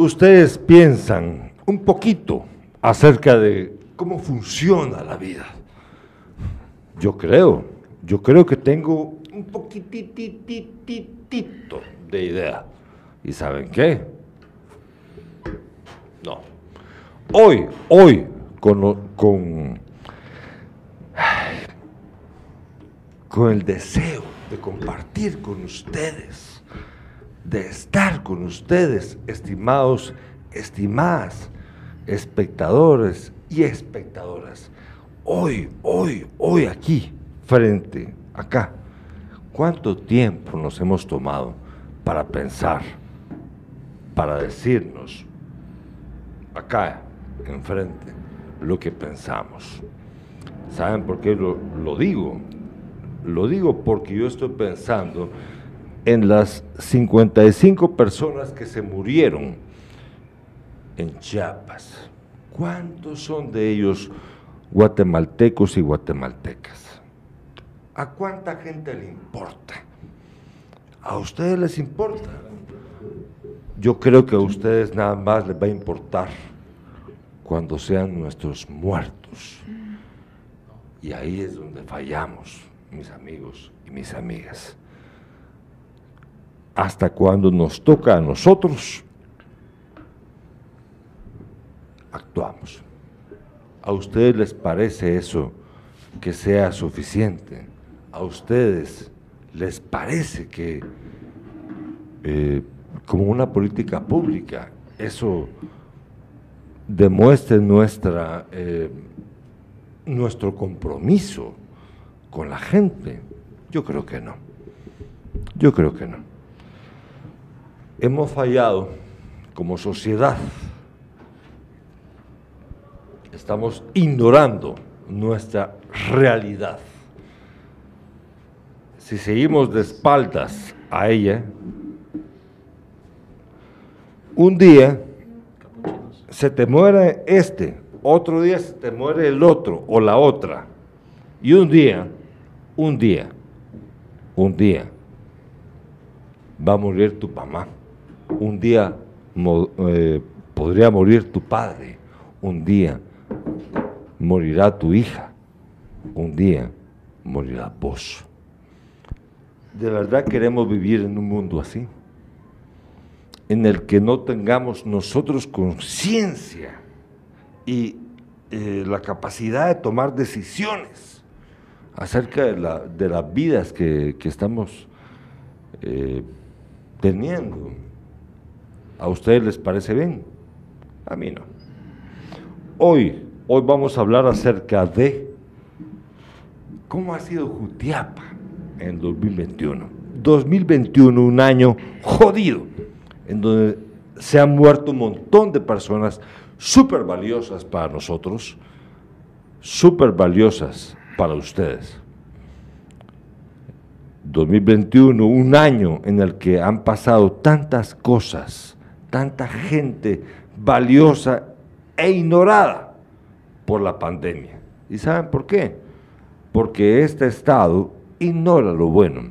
ustedes piensan un poquito acerca de cómo funciona la vida. Yo creo, yo creo que tengo un poquitititito de idea. ¿Y saben qué? No. Hoy, hoy, con, con, con el deseo de compartir con ustedes de estar con ustedes, estimados, estimadas, espectadores y espectadoras. Hoy, hoy, hoy aquí, frente, acá. ¿Cuánto tiempo nos hemos tomado para pensar, para decirnos, acá, enfrente, lo que pensamos? ¿Saben por qué lo, lo digo? Lo digo porque yo estoy pensando en las 55 personas que se murieron en Chiapas, ¿cuántos son de ellos guatemaltecos y guatemaltecas? ¿A cuánta gente le importa? ¿A ustedes les importa? Yo creo que a ustedes nada más les va a importar cuando sean nuestros muertos. Y ahí es donde fallamos, mis amigos y mis amigas hasta cuando nos toca a nosotros, actuamos. ¿A ustedes les parece eso que sea suficiente? ¿A ustedes les parece que eh, como una política pública eso demuestre nuestra, eh, nuestro compromiso con la gente? Yo creo que no. Yo creo que no hemos fallado como sociedad. Estamos ignorando nuestra realidad. Si seguimos de espaldas a ella, un día se te muere este, otro día se te muere el otro o la otra. Y un día, un día, un día, va a morir tu mamá un día eh, podría morir tu padre, un día morirá tu hija, un día morirá vos. ¿De verdad queremos vivir en un mundo así? En el que no tengamos nosotros conciencia y eh, la capacidad de tomar decisiones acerca de, las vidas que, estamos eh, teniendo. ¿A ustedes les parece bien? A mí no. Hoy, hoy vamos a hablar acerca de cómo ha sido Jutiapa en 2021. 2021, un año jodido, en donde se han muerto un montón de personas súper valiosas para nosotros, súper valiosas para ustedes. 2021, un año en el que han pasado tantas cosas tanta gente valiosa e ignorada por la pandemia. ¿Y saben por qué? Porque este Estado ignora lo bueno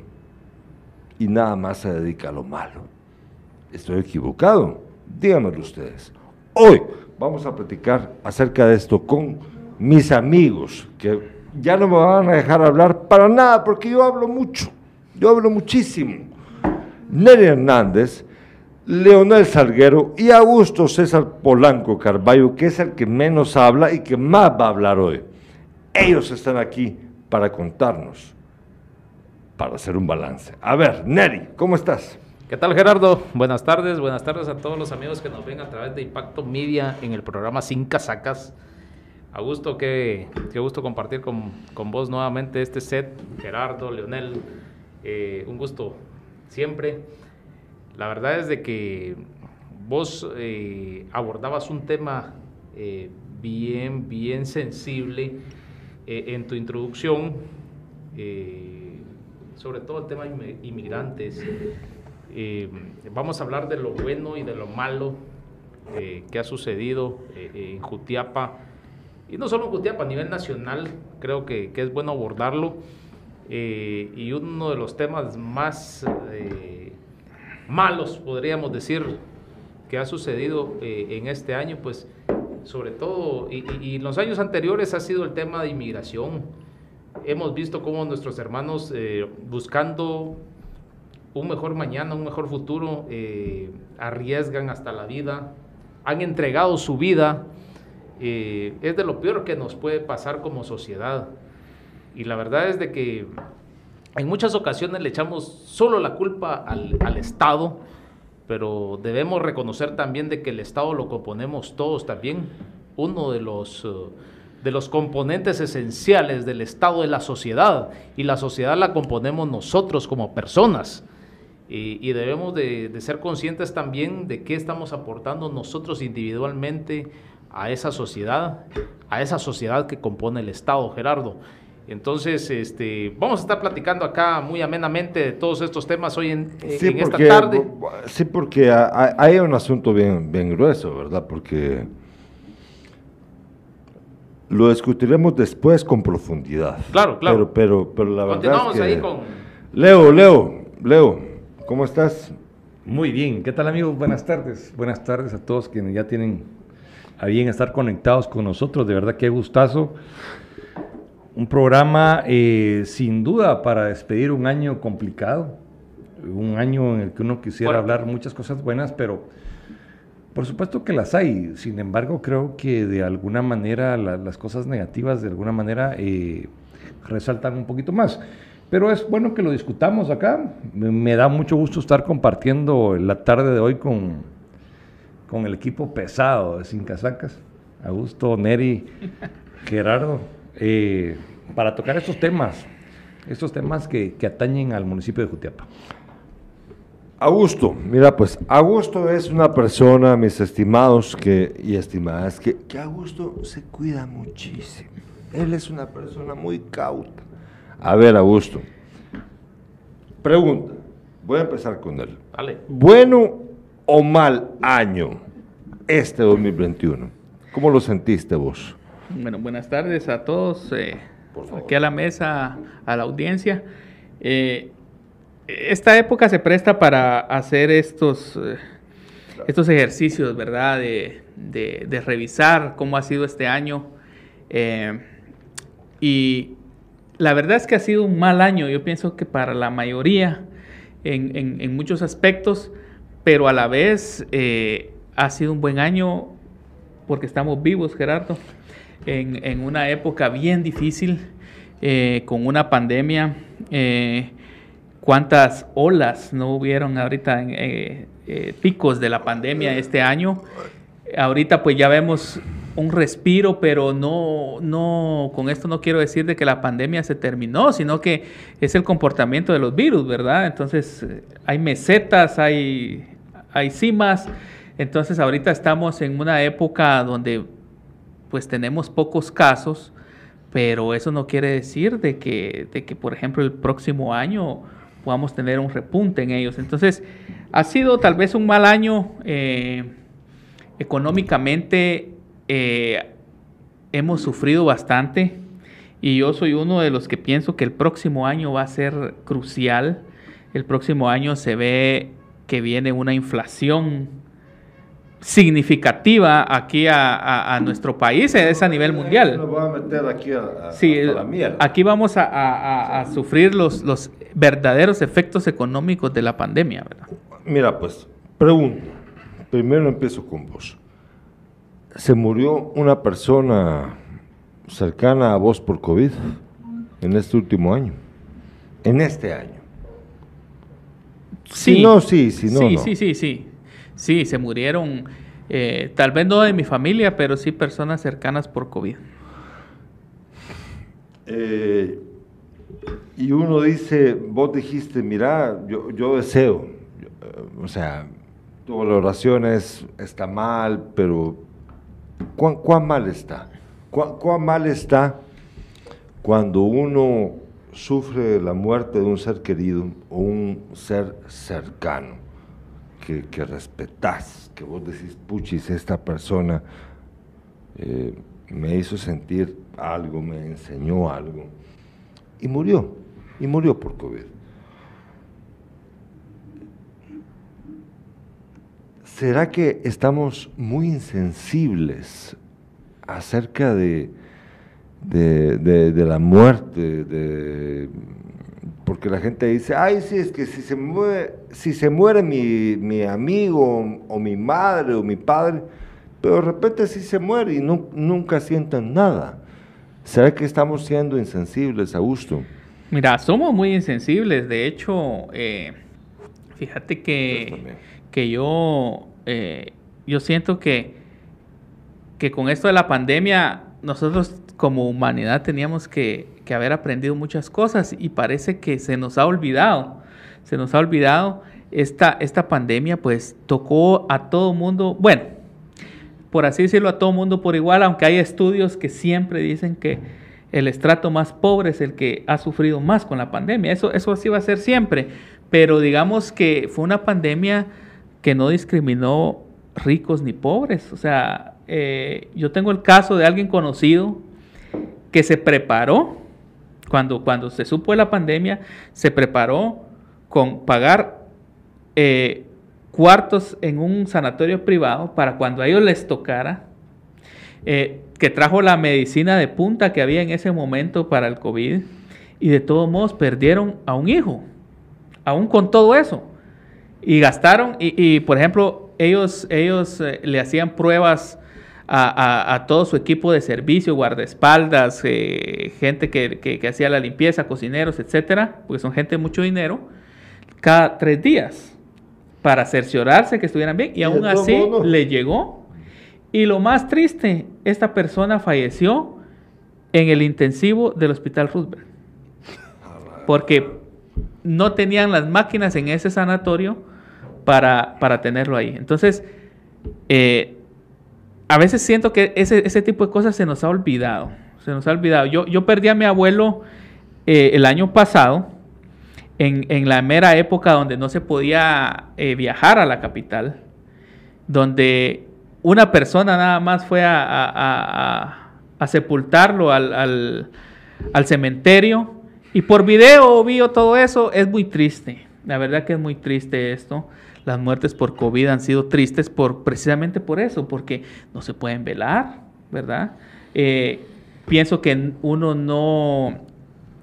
y nada más se dedica a lo malo. ¿Estoy equivocado? Díganmelo ustedes. Hoy vamos a platicar acerca de esto con mis amigos, que ya no me van a dejar hablar para nada, porque yo hablo mucho, yo hablo muchísimo. Nery Hernández Leonel Salguero y Augusto César Polanco Carballo, que es el que menos habla y que más va a hablar hoy. Ellos están aquí para contarnos, para hacer un balance. A ver, Neri, ¿cómo estás? ¿Qué tal Gerardo? Buenas tardes, buenas tardes a todos los amigos que nos ven a través de Impacto Media en el programa Sin Casacas. Augusto, qué, qué gusto compartir con, vos nuevamente este set, Gerardo, Leonel, eh, un gusto siempre. La verdad es de que vos eh, abordabas un tema eh, bien, bien sensible eh, en tu introducción, sobre todo el tema de inmigrantes. vamos a hablar de lo bueno y de lo malo que ha sucedido en Jutiapa, y no solo en Jutiapa, a nivel nacional, creo que, que es bueno abordarlo. y uno de los temas más malos, podríamos decir, que ha sucedido eh, en este año, pues sobre todo, y, en los años anteriores ha sido el tema de inmigración. Hemos visto cómo nuestros hermanos eh, buscando un mejor mañana, un mejor futuro, eh, arriesgan hasta la vida, han entregado su vida. es de lo peor que nos puede pasar como sociedad. Y la verdad es de que en muchas ocasiones le echamos solo la culpa al, al Estado, pero debemos reconocer también de que el Estado lo componemos todos también. Uno de los, eh, de los componentes esenciales del Estado es la sociedad y la sociedad la componemos nosotros como personas. Y, debemos de, de, ser conscientes también de qué estamos aportando nosotros individualmente a esa sociedad, a esa sociedad que compone el Estado, Gerardo. Entonces, este, vamos a estar platicando acá muy amenamente de todos estos temas hoy en, esta tarde. Sí, porque hay un asunto bien, bien grueso, ¿verdad? Porque lo discutiremos después con profundidad. Claro, claro. Pero, pero, pero la verdad es que... ahí con... Leo, Leo, Leo, ¿cómo estás? Muy bien. ¿Qué tal, amigos? Buenas tardes. Buenas tardes a todos quienes ya tienen a bien estar conectados con nosotros. De verdad, qué gustazo un programa eh, sin duda para despedir un año complicado, un año en el que uno quisiera hablar muchas cosas buenas, pero por supuesto que las hay. Sin embargo, creo que de alguna manera las cosas negativas de alguna manera eh, resaltan un poquito más. Pero es bueno que lo discutamos acá. Me, da mucho gusto estar compartiendo la tarde de hoy con, con el equipo pesado de Sin Casacas. Augusto, Neri, Gerardo. Eh, para tocar estos temas, estos temas que, atañen al municipio de Jutiapa. Augusto, mira pues, Augusto es una persona, mis estimados que, y estimadas, que, que Augusto se cuida muchísimo. Él es una persona muy cauta. A ver, Augusto, pregunta, voy a empezar con él. Vale. ¿Bueno o mal año este 2021? ¿Cómo lo sentiste vos? Bueno, buenas tardes a todos, eh, aquí a la mesa, a la audiencia. Eh, esta época se presta para hacer estos, eh, estos ejercicios, ¿verdad? De, de, revisar cómo ha sido este año. y la verdad es que ha sido un mal año, yo pienso que para la mayoría, en, en, en muchos aspectos, pero a la vez ha sido un buen año porque estamos vivos, Gerardo en, una época bien difícil, eh, con una pandemia. Eh, ¿Cuántas olas no hubieron ahorita eh, picos de la pandemia este año? Ahorita pues ya vemos un respiro, pero no, no, con esto no quiero decir de que la pandemia se terminó, sino que es el comportamiento de los virus, ¿verdad? Entonces hay mesetas, hay, hay cimas, entonces ahorita estamos en una época donde pues tenemos pocos casos, pero eso no quiere decir de que, de que, por ejemplo, el próximo año podamos tener un repunte en ellos. Entonces, ha sido tal vez un mal año eh, económicamente. Eh, hemos sufrido bastante y yo soy uno de los que pienso que el próximo año va a ser crucial. El próximo año se ve que viene una inflación significativa aquí a, nuestro país, es a nivel mundial. aquí vamos a, sufrir los, los verdaderos efectos económicos de la pandemia. Mira, pues, pregunto, primero empiezo con vos. ¿Se murió una persona cercana a vos por COVID en este último año? En este año. Sí, no, sí, sí, no, sí, sí, sí, sí. Sí, se murieron, eh, tal vez no de mi familia, pero sí personas cercanas por COVID. Eh, y uno dice, vos dijiste, mira, yo, yo deseo, eh, o sea, tu valoración es, está mal, pero ¿cuán, mal está? ¿Cuán, ¿Cuán mal está cuando uno sufre la muerte de un ser querido o un ser cercano? Que, que respetás, que vos decís, puchis, esta persona eh, me hizo sentir algo, me enseñó algo, y murió, y murió por COVID. ¿será que estamos muy insensibles acerca de, de, de- de la muerte? De, porque la gente dice, ay, sí, es que si se muere, si se muere mi, mi amigo o mi madre o mi padre, pero de repente sí se muere y nu- nunca sienten nada. ¿Será que estamos siendo insensibles, Augusto? Mira, somos muy insensibles. De hecho, eh, fíjate que, que yo, eh, yo siento que, que con esto de la pandemia, nosotros como humanidad teníamos que, que haber aprendido muchas cosas y parece que se nos ha olvidado. Se nos ha olvidado. Esta, esta pandemia pues tocó a todo mundo, bueno, por así decirlo, a todo mundo por igual, aunque hay estudios que siempre dicen que el estrato más pobre es el que ha sufrido más con la pandemia. Eso, eso así va a ser siempre. Pero digamos que fue una pandemia que no discriminó ricos ni pobres. O sea, eh, yo tengo el caso de alguien conocido que se preparó, cuando, cuando se supo de la pandemia, se preparó con pagar eh, cuartos en un sanatorio privado para cuando a ellos les tocara, eh, que trajo la medicina de punta que había en ese momento para el COVID, y de todos modos perdieron a un hijo, aún con todo eso. Y gastaron, y, por ejemplo, ellos, ellos eh, le hacían pruebas a, a- a todo su equipo de servicio, guardaespaldas, eh, gente que, que- que hacía la limpieza, cocineros, etcétera, porque son gente de mucho dinero, cada tres días para cerciorarse que estuvieran bien y aún así le llegó. Y lo más triste, esta persona falleció en el intensivo del Hospital Roosevelt. Porque no tenían las máquinas en ese sanatorio para, para tenerlo ahí. Entonces, eh, a veces siento que ese, ese tipo de cosas se nos ha olvidado. Se nos ha olvidado. Yo, yo perdí a mi abuelo eh, el año pasado, en, en la mera época donde no se podía eh, viajar a la capital, donde una persona nada más fue a, a- sepultarlo al, al- al cementerio y por video vio todo eso, es muy triste. La verdad que es muy triste esto. Las muertes por COVID han sido tristes por, precisamente por eso, porque no se pueden velar, ¿verdad? Eh, pienso que uno no,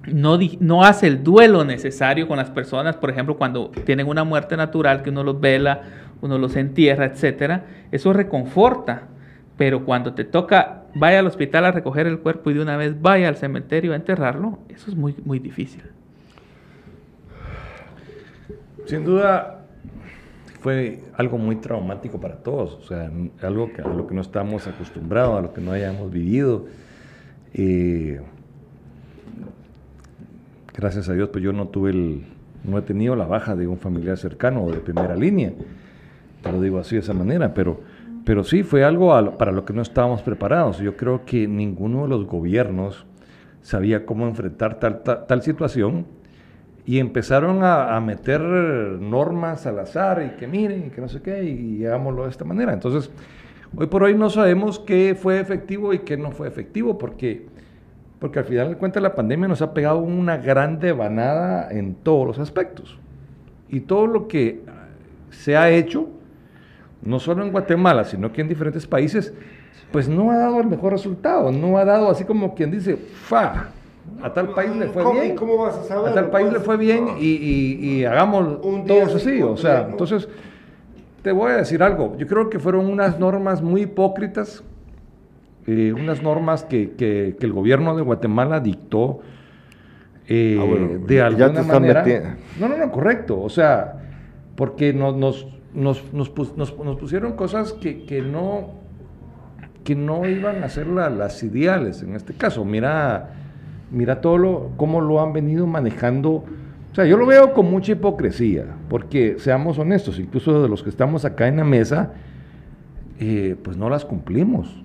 no, no hace el duelo necesario con las personas, por ejemplo, cuando tienen una muerte natural, que uno los vela, uno los entierra, etcétera, eso reconforta. Pero cuando te toca, vaya al hospital a recoger el cuerpo y de una vez vaya al cementerio a enterrarlo, eso es muy, muy difícil. Sin duda fue algo muy traumático para todos, o sea, algo que, a lo que no estamos acostumbrados, a lo que no hayamos vivido. Eh, gracias a Dios, pues yo no tuve el, no he tenido la baja de un familiar cercano o de primera línea, te lo digo así de esa manera, pero, pero sí fue algo lo- para lo que no estábamos preparados. Yo creo que ninguno de los gobiernos sabía cómo enfrentar tal situación y empezaron a, a meter normas al azar y que miren y que no sé qué y, hagámoslo de esta manera. Entonces, hoy por hoy no sabemos qué fue efectivo y qué no fue efectivo porque, porque al final de cuentas la pandemia nos ha pegado una gran devanada en todos los aspectos. Y todo lo que se ha hecho, no solo en Guatemala, sino que en diferentes países, pues no ha dado el mejor resultado, no ha dado así como quien dice, fa, a tal país le fue ¿Cómo- bien. y cómo vas a saber? A tal país le fue bien no. y, y, y hagamos Un día todos sí, así. O sea, entonces, te voy a decir algo. Yo creo que fueron unas normas muy hipócritas, eh, unas normas que, que- que el gobierno de Guatemala dictó eh, Ah, bueno, de ya alguna te estás manera. metiendo. No, no, no, correcto. O sea, porque nos, nos, nos, nos pus- nos- nos pusieron cosas que, que no que no iban a ser la- las ideales en este caso. Mira, mira todo lo, cómo lo han venido manejando. O sea, yo lo veo con mucha hipocresía, porque seamos honestos, incluso de los que estamos acá en la mesa, eh, pues no las cumplimos.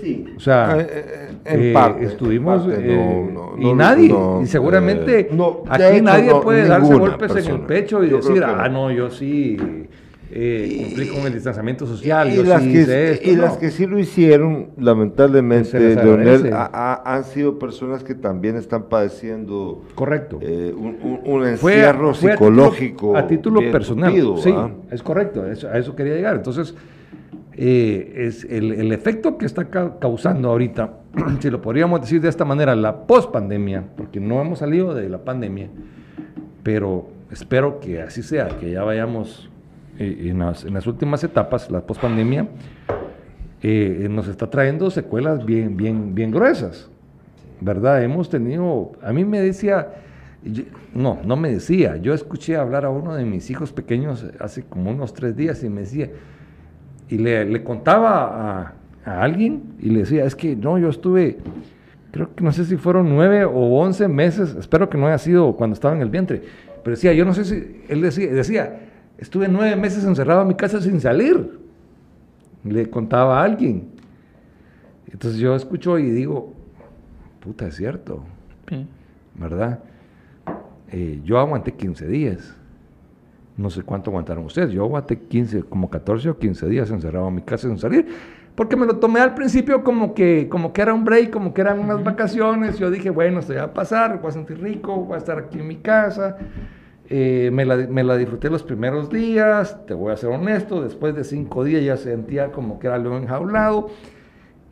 Sí. O sea, Eh, eh, en eh, parte. estuvimos en parte, eh, no, no, y no, nadie, no, y seguramente eh, aquí hecho, nadie no, puede darse golpes en el pecho y Yo decir, ah, no, yo sí eh, cumplir con el distanciamiento social. Y, las, sí que, esto, y no. las que sí lo hicieron, lamentablemente, Leonel, han sido personas que también están padeciendo Correcto. eh, un, un- un Fue- encierro fue a psicológico. título, a título personal. sí, es correcto, a eso, a eso quería llegar. Entonces, eh, es el, el efecto que está ca- causando ahorita, si lo podríamos decir de esta manera, la pospandemia, porque no hemos salido de la pandemia, pero espero que así sea, que ya vayamos en, las, en las últimas etapas, la pospandemia, eh, nos está trayendo secuelas bien, bien, bien gruesas. ¿Verdad? Hemos tenido, a mí me decía, yo- no, no me decía, yo escuché hablar a uno de mis hijos pequeños hace como unos tres días y me decía, y le, le contaba a, a alguien y le decía, es que no, yo estuve, creo que no sé si fueron nueve o once meses, espero que no haya sido cuando estaba en el vientre, pero decía, yo no sé si, él decía, decía estuve nueve meses encerrado en mi casa sin salir, le contaba a alguien. Entonces yo escucho y digo, puta, es cierto, Sí. ¿verdad? Eh, yo aguanté 15 días. No sé cuánto aguantaron ustedes. Yo aguanté 15, como 14 o 15 días encerrado en mi casa sin salir. Porque me lo tomé al principio como que, como que era un break, como que eran unas vacaciones. Yo dije, bueno, esto ya va a pasar, voy a sentir rico, voy a estar aquí en mi casa. Eh, me, la, me la disfruté los primeros días, te voy a ser honesto, después de cinco días ya sentía como que era león enjaulado.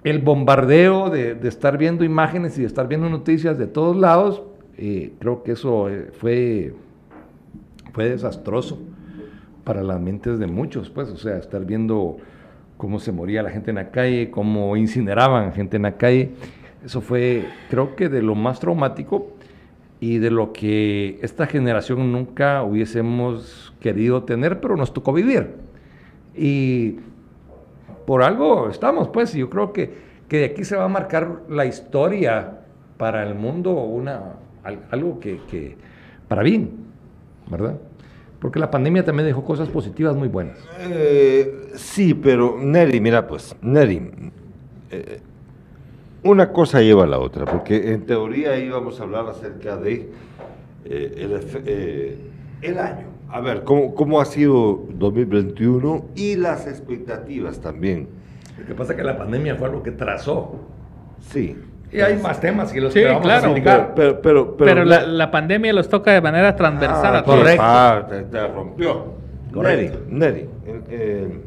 El bombardeo de, de estar viendo imágenes y de estar viendo noticias de todos lados, eh, creo que eso eh, fue, fue desastroso para las mentes de muchos, pues, o sea, estar viendo cómo se moría la gente en la calle, cómo incineraban gente en la calle, eso fue, creo que de lo más traumático y de lo que esta generación nunca hubiésemos querido tener, pero nos tocó vivir. Y por algo estamos, pues, y yo creo que, que de aquí se va a marcar la historia para el mundo, una, al- algo que, que para bien, ¿verdad? Porque la pandemia también dejó cosas positivas muy buenas. Eh, sí, pero Neri, mira pues, Neri, eh, una cosa lleva a la otra, porque en teoría íbamos a hablar acerca de eh, el, eh, el año. A ver, ¿cómo, ¿cómo ha sido 2021 y las expectativas también? Lo que pasa es que la pandemia fue algo que trazó. Sí. Y hay más temas que los Sí, que vamos claro. a. Pero, pero, pero, Pero, la, la pandemia los toca de manera transversal Ah, a todos. correcto. ah, te, te rompió. Correcto. Neri, Neri, eh, eh,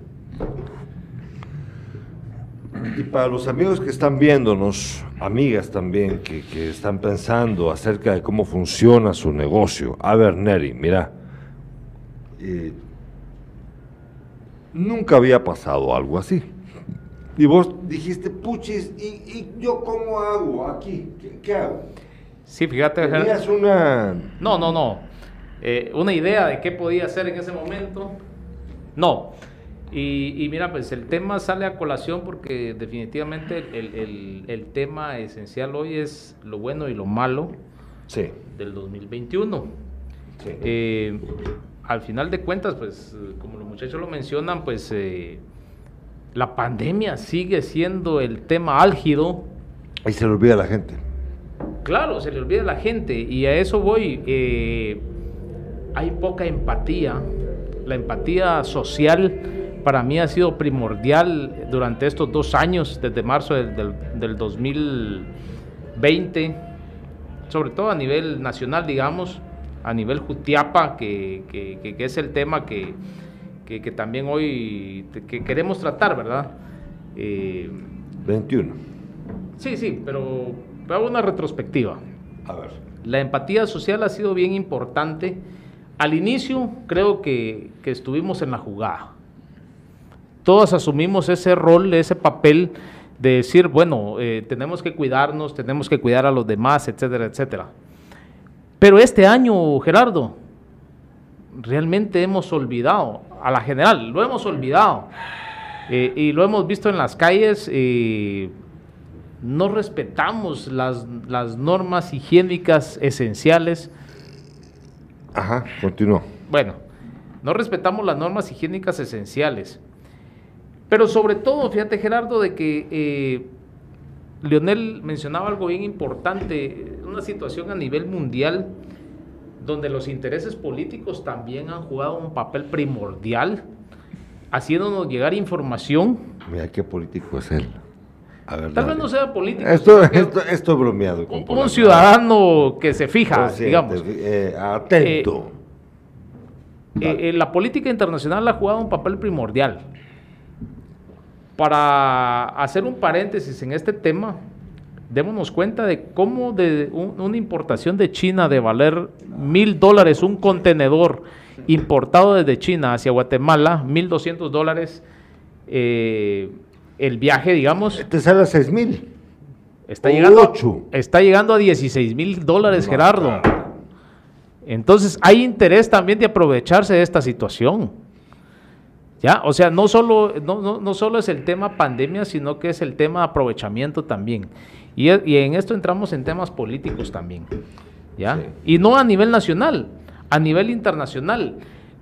y para los amigos que están viéndonos, amigas también, que, que están pensando acerca de cómo funciona su negocio. A ver, Neri, mira, eh, nunca había pasado algo así. Y vos dijiste, puchis, ¿y, y yo cómo hago aquí? ¿Qué, qué hago? Sí, fíjate. Tenías una... No, no, no. Eh, una idea de qué podía hacer en ese momento. No. Y, y mira, pues el tema sale a colación porque definitivamente el, el- el tema esencial hoy es lo bueno y lo malo Sí, del 2021. sí. Eh, al final de cuentas, pues como los muchachos lo mencionan, pues eh, la pandemia sigue siendo el tema álgido Ahí se le olvida a la gente. Claro, se le olvida a la gente y a eso voy. eh, hay poca empatía. La empatía social para mí ha sido primordial durante estos dos años, desde marzo del, del- del 2020, sobre todo a nivel nacional, digamos, a nivel Jutiapa, que, que- que- es el tema que, que- también hoy queremos tratar, ¿verdad? Eh, 21. Sí, sí, pero hago una retrospectiva. A ver. La empatía social ha sido bien importante. Al inicio creo que, que estuvimos en la jugada. Todos asumimos ese rol, ese papel de decir, bueno, eh, tenemos que cuidarnos, tenemos que cuidar a los demás, etcétera, etcétera. Pero este año, Gerardo, realmente hemos olvidado, a la general, lo hemos olvidado. Eh, y lo hemos visto en las calles, eh, no respetamos las, las normas higiénicas esenciales. Ajá, continúa. Bueno, no respetamos las normas higiénicas esenciales. Pero sobre todo, fíjate Gerardo, de que eh, Leonel mencionaba algo bien importante, una situación a nivel mundial donde los intereses políticos también han jugado un papel primordial haciéndonos llegar información. Mira qué político es él. A ver, Tal vez no sea político. Esto, esto, esto es bromeado. con un, ciudadano que se fija, Consciente, digamos. eh, atento. Eh, eh, la política internacional ha jugado un papel primordial. Para hacer un paréntesis en este tema, démonos cuenta de cómo de un- una importación de China de valer mil dólares un contenedor importado desde China hacia Guatemala, mil doscientos dólares eh, el viaje, digamos, Te sale a 6 mil. está llegando, Ocho. está llegando a 16 mil dólares, Gerardo. Entonces hay interés también de aprovecharse de esta situación. Ya, o sea, no solo, no, no, no solo es el tema pandemia, sino que es el tema aprovechamiento también. Y, y en esto entramos en temas políticos también. ¿ya? Sí. Y no a nivel nacional, a nivel internacional.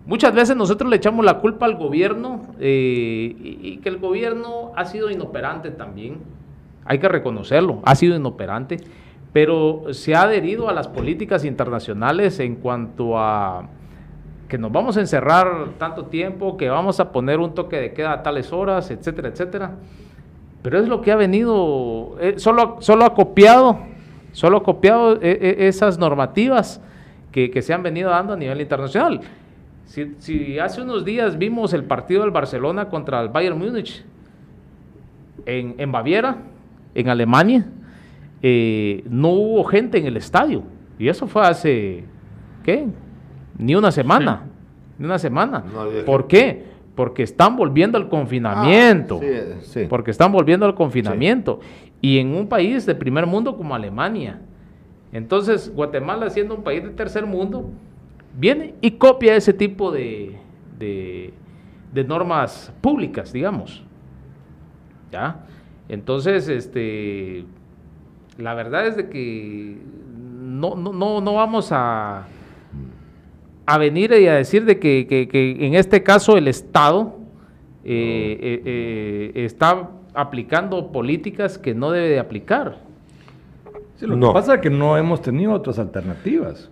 Muchas veces nosotros le echamos la culpa al gobierno eh, y, y que el gobierno ha sido inoperante también. Hay que reconocerlo, ha sido inoperante, pero se ha adherido a las políticas internacionales en cuanto a que nos vamos a encerrar tanto tiempo, que vamos a poner un toque de queda a tales horas, etcétera, etcétera. Pero es lo que ha venido, eh, solo, solo ha copiado, solo ha copiado eh, eh, esas normativas que, que se han venido dando a nivel internacional. Si, si hace unos días vimos el partido del Barcelona contra el Bayern Múnich en, en Baviera, en Alemania, eh, no hubo gente en el estadio. Y eso fue hace, ¿qué? Ni una semana. Ni una semana. No ¿Por qué? Porque están volviendo al confinamiento. Ah, sí, sí. Porque están volviendo al confinamiento. Y en un país de primer mundo como Alemania. Entonces, Guatemala, siendo un país de tercer mundo, viene y copia ese tipo de, de- de normas públicas, digamos. ¿Ya? Entonces, este, la verdad es de que no, no, no, no vamos a, a venir y a decir de que, que- que en este caso el Estado eh, eh, eh, está aplicando políticas que no debe de aplicar. Sí, lo No. que pasa es que no hemos tenido otras alternativas.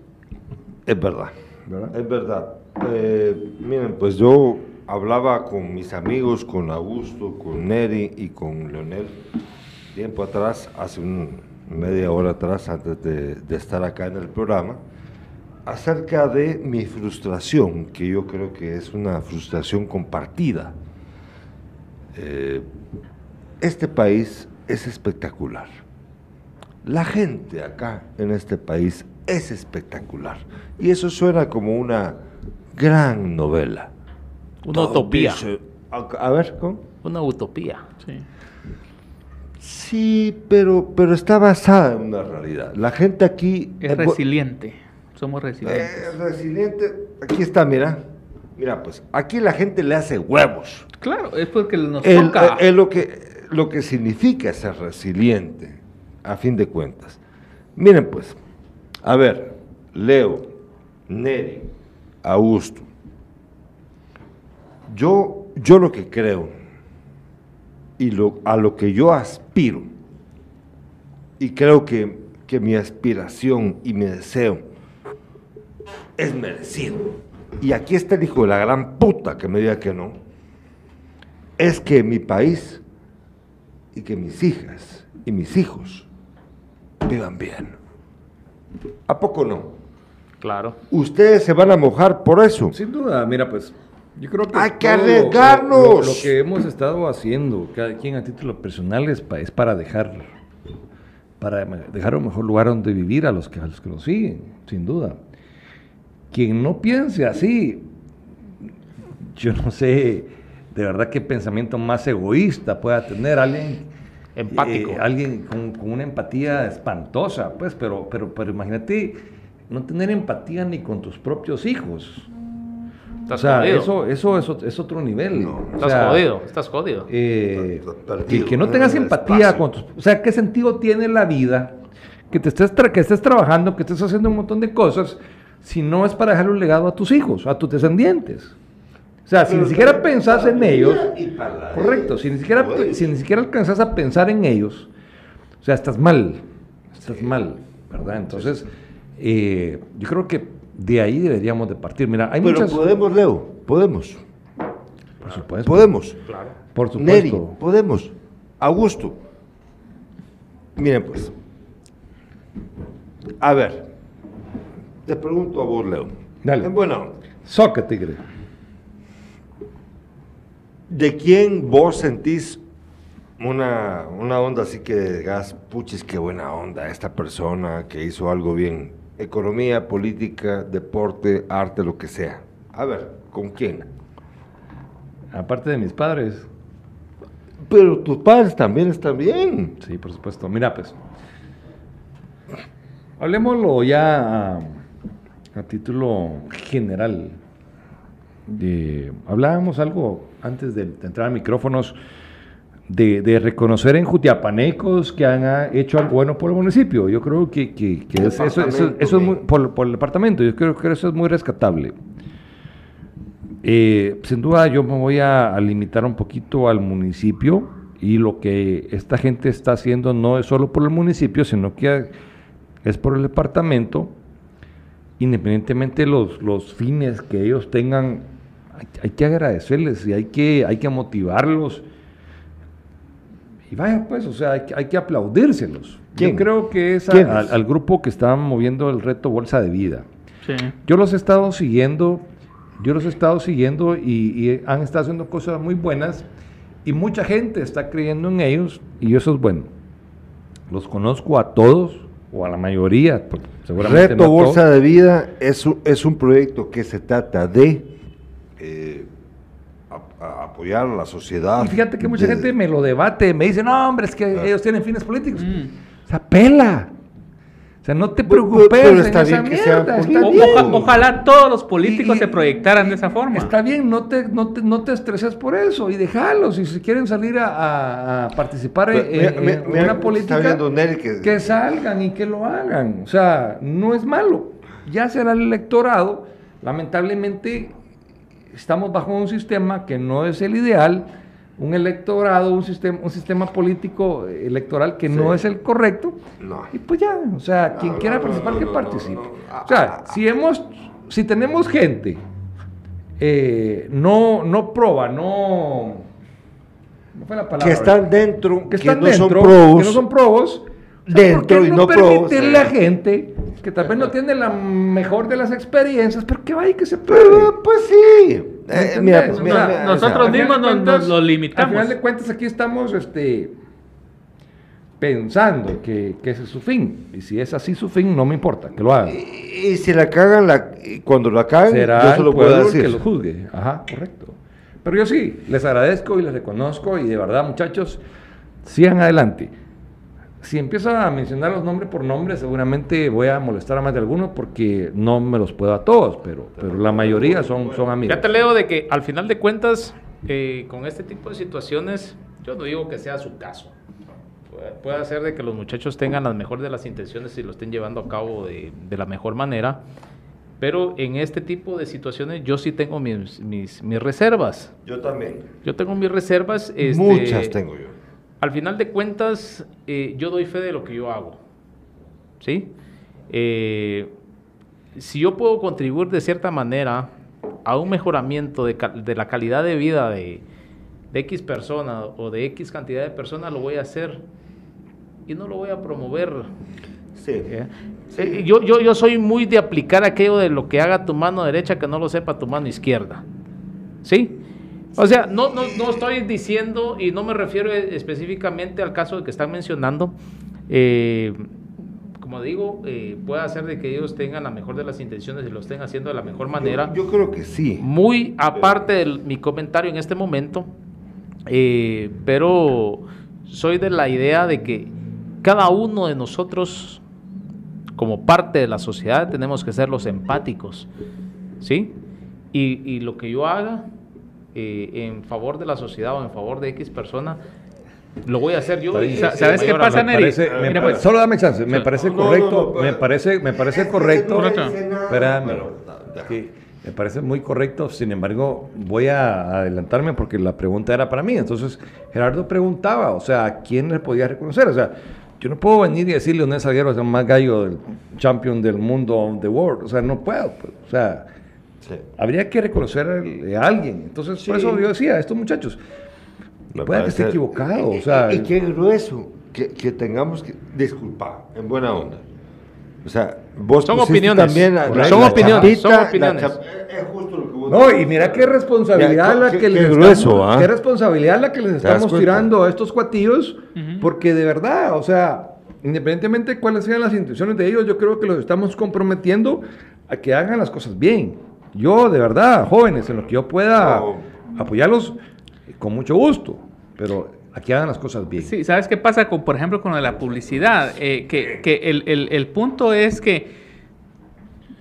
Es verdad. ¿verdad? Es verdad. Eh, miren, pues yo hablaba con mis amigos, con Augusto, con Neri y con Leonel, tiempo atrás, hace un media hora atrás, antes de, de estar acá en el programa, acerca de mi frustración, que yo creo que es una frustración compartida. Eh, este país es espectacular. La gente acá en este país es espectacular. Y eso suena como una gran novela. Una Todo utopía. dice- a, a ver, ¿cómo? Una utopía. Sí. Sí, pero, pero está basada en una realidad. La gente aquí... Es eh, resiliente. Somos resilientes. eh, resiliente. Aquí está, mira. Mira, pues aquí la gente le hace huevos. Claro, es porque nos El- toca. eh, es lo que, lo que significa ser resiliente, a fin de cuentas. Miren pues, a ver, Leo, Neri, Augusto. Yo, yo lo que creo y lo, a lo que yo aspiro, y creo que, que mi aspiración y mi deseo es merecido. Y aquí está el hijo de la gran puta que me diga que no es que mi país y que mis hijas y mis hijos vivan bien. ¿A poco no? Claro. Ustedes se van a mojar por eso. Sin duda, mira, pues yo creo que Hay que lo- arriesgarnos. Lo, lo que hemos estado haciendo, cada quien a título personal, es, pa- es para dejar para dejar un mejor lugar donde vivir a los que a los que lo siguen, sin duda. Quien no piense así, yo no sé de verdad qué pensamiento más egoísta pueda tener alguien Empático. eh, alguien con, con una empatía espantosa, pues, pero, pero, pero imagínate no tener empatía ni con tus propios hijos. Estás o sea, jodido. eso, eso es, ot- es otro nivel. No. O Estás sea, jodido, estás jodido. eh, perdido, que, no tengas empatía con tus... O sea, ¿qué sentido tiene la vida? Que, te estés tra- que estés trabajando, que estés haciendo un montón de cosas, si no es para dejar un legado a tus hijos, a tus descendientes. O sea, si Pero ni siquiera pensás en ellos, correcto, si ni siquiera, si ni siquiera alcanzas a pensar en ellos, o sea, estás mal, estás mal, ¿verdad? Entonces, eh, yo creo que de ahí deberíamos de partir. Mira, hay Pero muchas... podemos, Leo, podemos. Por supuesto. Podemos. Claro. Por Neri, supuesto. podemos. Augusto. Miren pues. A ver. Te pregunto a vos, Leo. Dale. En buena onda. Soca, tigre. ¿De quién vos sentís una, una onda así que digas, puchis, qué buena onda esta persona que hizo algo bien? Economía, política, deporte, arte, lo que sea. A ver, ¿con quién? Aparte de mis padres. Pero tus padres también están bien. Sí, por supuesto. Mira, pues. Hablemoslo ya a, título general. Hablábamos algo antes de, de entrar a micrófonos de, de reconocer en Jutiapanecos que han ah, hecho algo bueno por el municipio. Yo creo que, que- que es- eso, eso- Departamento, eso es muy, por, por el departamento. Yo creo que eso es muy rescatable. Eh, sin duda yo me voy a, a limitar un poquito al municipio y lo que esta gente está haciendo no es solo por el municipio, sino que es por el departamento, independientemente de los, los fines que ellos tengan, hay, hay que agradecerles y hay que, hay que motivarlos. Y vaya pues, o sea, hay, que- hay que aplaudírselos. ¿Quién? Yo creo que es al, al grupo que está moviendo el reto Bolsa de Vida. Sí. Yo los he estado siguiendo, yo los he estado siguiendo y, y han estado haciendo cosas muy buenas y mucha gente está creyendo en ellos y eso es bueno. Los conozco a todos o a la mayoría, porque seguramente Reto no. Bolsa de Vida es un, es un proyecto que se trata de eh, a- a- apoyar a la sociedad. Y fíjate que mucha de- gente me lo debate, me dice, no, hombre, es que ellos tienen fines políticos. Mm. O sea, pela. O sea, no te preocupes. pero en está esa bien que sean mierda, está políticos. bien. Oja- ojalá todos los políticos Y- se proyectaran de esa forma. Está bien, no te, no te, no te estreses por eso y déjalos. Y si quieren salir a, a- a participar en, Mira, en- mira, en mira, una está política, que- que salgan y que lo hagan. O sea, no es malo. Ya será el electorado. Lamentablemente, estamos bajo un sistema que no es el ideal. Un electorado, un sistema, un sistema político electoral que no es el correcto. No. Y pues ya, o sea, quien No, quiera no, participar, no, que no, participe. no, no. O sea, si hemos, si tenemos gente eh, no, no proba, no, no fue la palabra. que están dentro, que están no dentro, son probos. que no son probos, o sea, Dentro ¿por qué y no probos, permitirle eh. gente que tal vez no tiene la mejor de las experiencias, pero que vaya y que se pruebe. Pero, pues sí. ¿Me Eh, entendés? mira, O mira, sea, mira, nosotros o sea, mismos nos- lo Al limitamos. final de cuentas, aquí estamos este, pensando que, que ese es su fin. Y si es así su fin, no me importa, que lo hagan. Y, y si la cagan, la, y cuando la cagan, Será yo se el lo puedo decir. que lo juzgue. Ajá, correcto. Pero yo sí, les agradezco y les reconozco y de verdad, muchachos, sigan adelante. Si empiezo a mencionar los nombres por nombre, seguramente voy a molestar a más de algunos porque no me los puedo a todos, pero, pero la mayoría son, son amigos. Ya te leo de que al final de cuentas, eh, con este tipo de situaciones, yo no digo que sea su caso. Puede, puede ser de que los muchachos tengan las mejores de las intenciones y lo estén llevando a cabo de, de la mejor manera. Pero en este tipo de situaciones yo sí tengo mis, mis, mis reservas. Yo también. Yo tengo mis reservas. este, Muchas tengo yo. Al final de cuentas, eh, yo doy fe de lo que yo hago. ¿Sí? Eh, si yo puedo contribuir de cierta manera a un mejoramiento de, la calidad de vida de, de X persona o de X cantidad de personas, lo voy a hacer. Y no lo voy a promover. Sí. ¿eh? Yo, yo, yo soy muy de aplicar aquello de lo que haga tu mano derecha que no lo sepa tu mano izquierda. ¿Sí? O sea, no, no, no estoy diciendo y no me refiero específicamente al caso que están mencionando. eh, como digo, eh, puede ser de que ellos tengan la mejor de las intenciones y lo estén haciendo de la mejor manera. Yo, yo creo que sí. Muy aparte de mi comentario en este momento, eh, pero soy de la idea de que cada uno de nosotros, como parte de la sociedad, tenemos que ser los empáticos, ¿sí? Y, y lo que yo haga eh, en favor de la sociedad o en favor de X persona, lo voy a hacer yo. Y ¿Sabes qué pasa, Neri? parece- me Mira, pa- pues. solo dame chance, me parece No, correcto, no, me parece, me parece Es correcto. Espérame, que me parece muy correcto, sin embargo, voy a adelantarme porque la pregunta era para mí. Entonces, Gerardo preguntaba, o sea, ¿a quién le podía reconocer? O sea, yo no puedo venir y decirle a Salguero es el más gallo del champion del mundo, of the world. O sea, no puedo. pues. O sea, Sí. Habría que reconocerle a alguien. Entonces, por Sí. eso yo decía, estos muchachos, Me puede que esté equivocado, Y, o sea, y- y qué grueso que, que tengamos que disculpar, en buena onda. O sea, vos Son opiniones. también la- Son la- opiniones, son chapita, la opiniones. es es justo lo que vos No, decís. y mira qué responsabilidad Ya, la que qué les grueso, estamos, ¿ah? qué responsabilidad la que les estamos tirando a estos cuatillos, porque de verdad, o sea, independientemente de cuáles sean las intenciones de ellos, yo creo que los estamos comprometiendo a que hagan las cosas bien. Yo, de verdad, jóvenes, en lo que yo pueda apoyarlos, con mucho gusto, pero a que hagan las cosas bien. Sí, ¿sabes qué pasa con, por ejemplo, con lo de la publicidad? Eh, que que el, el- el punto es que,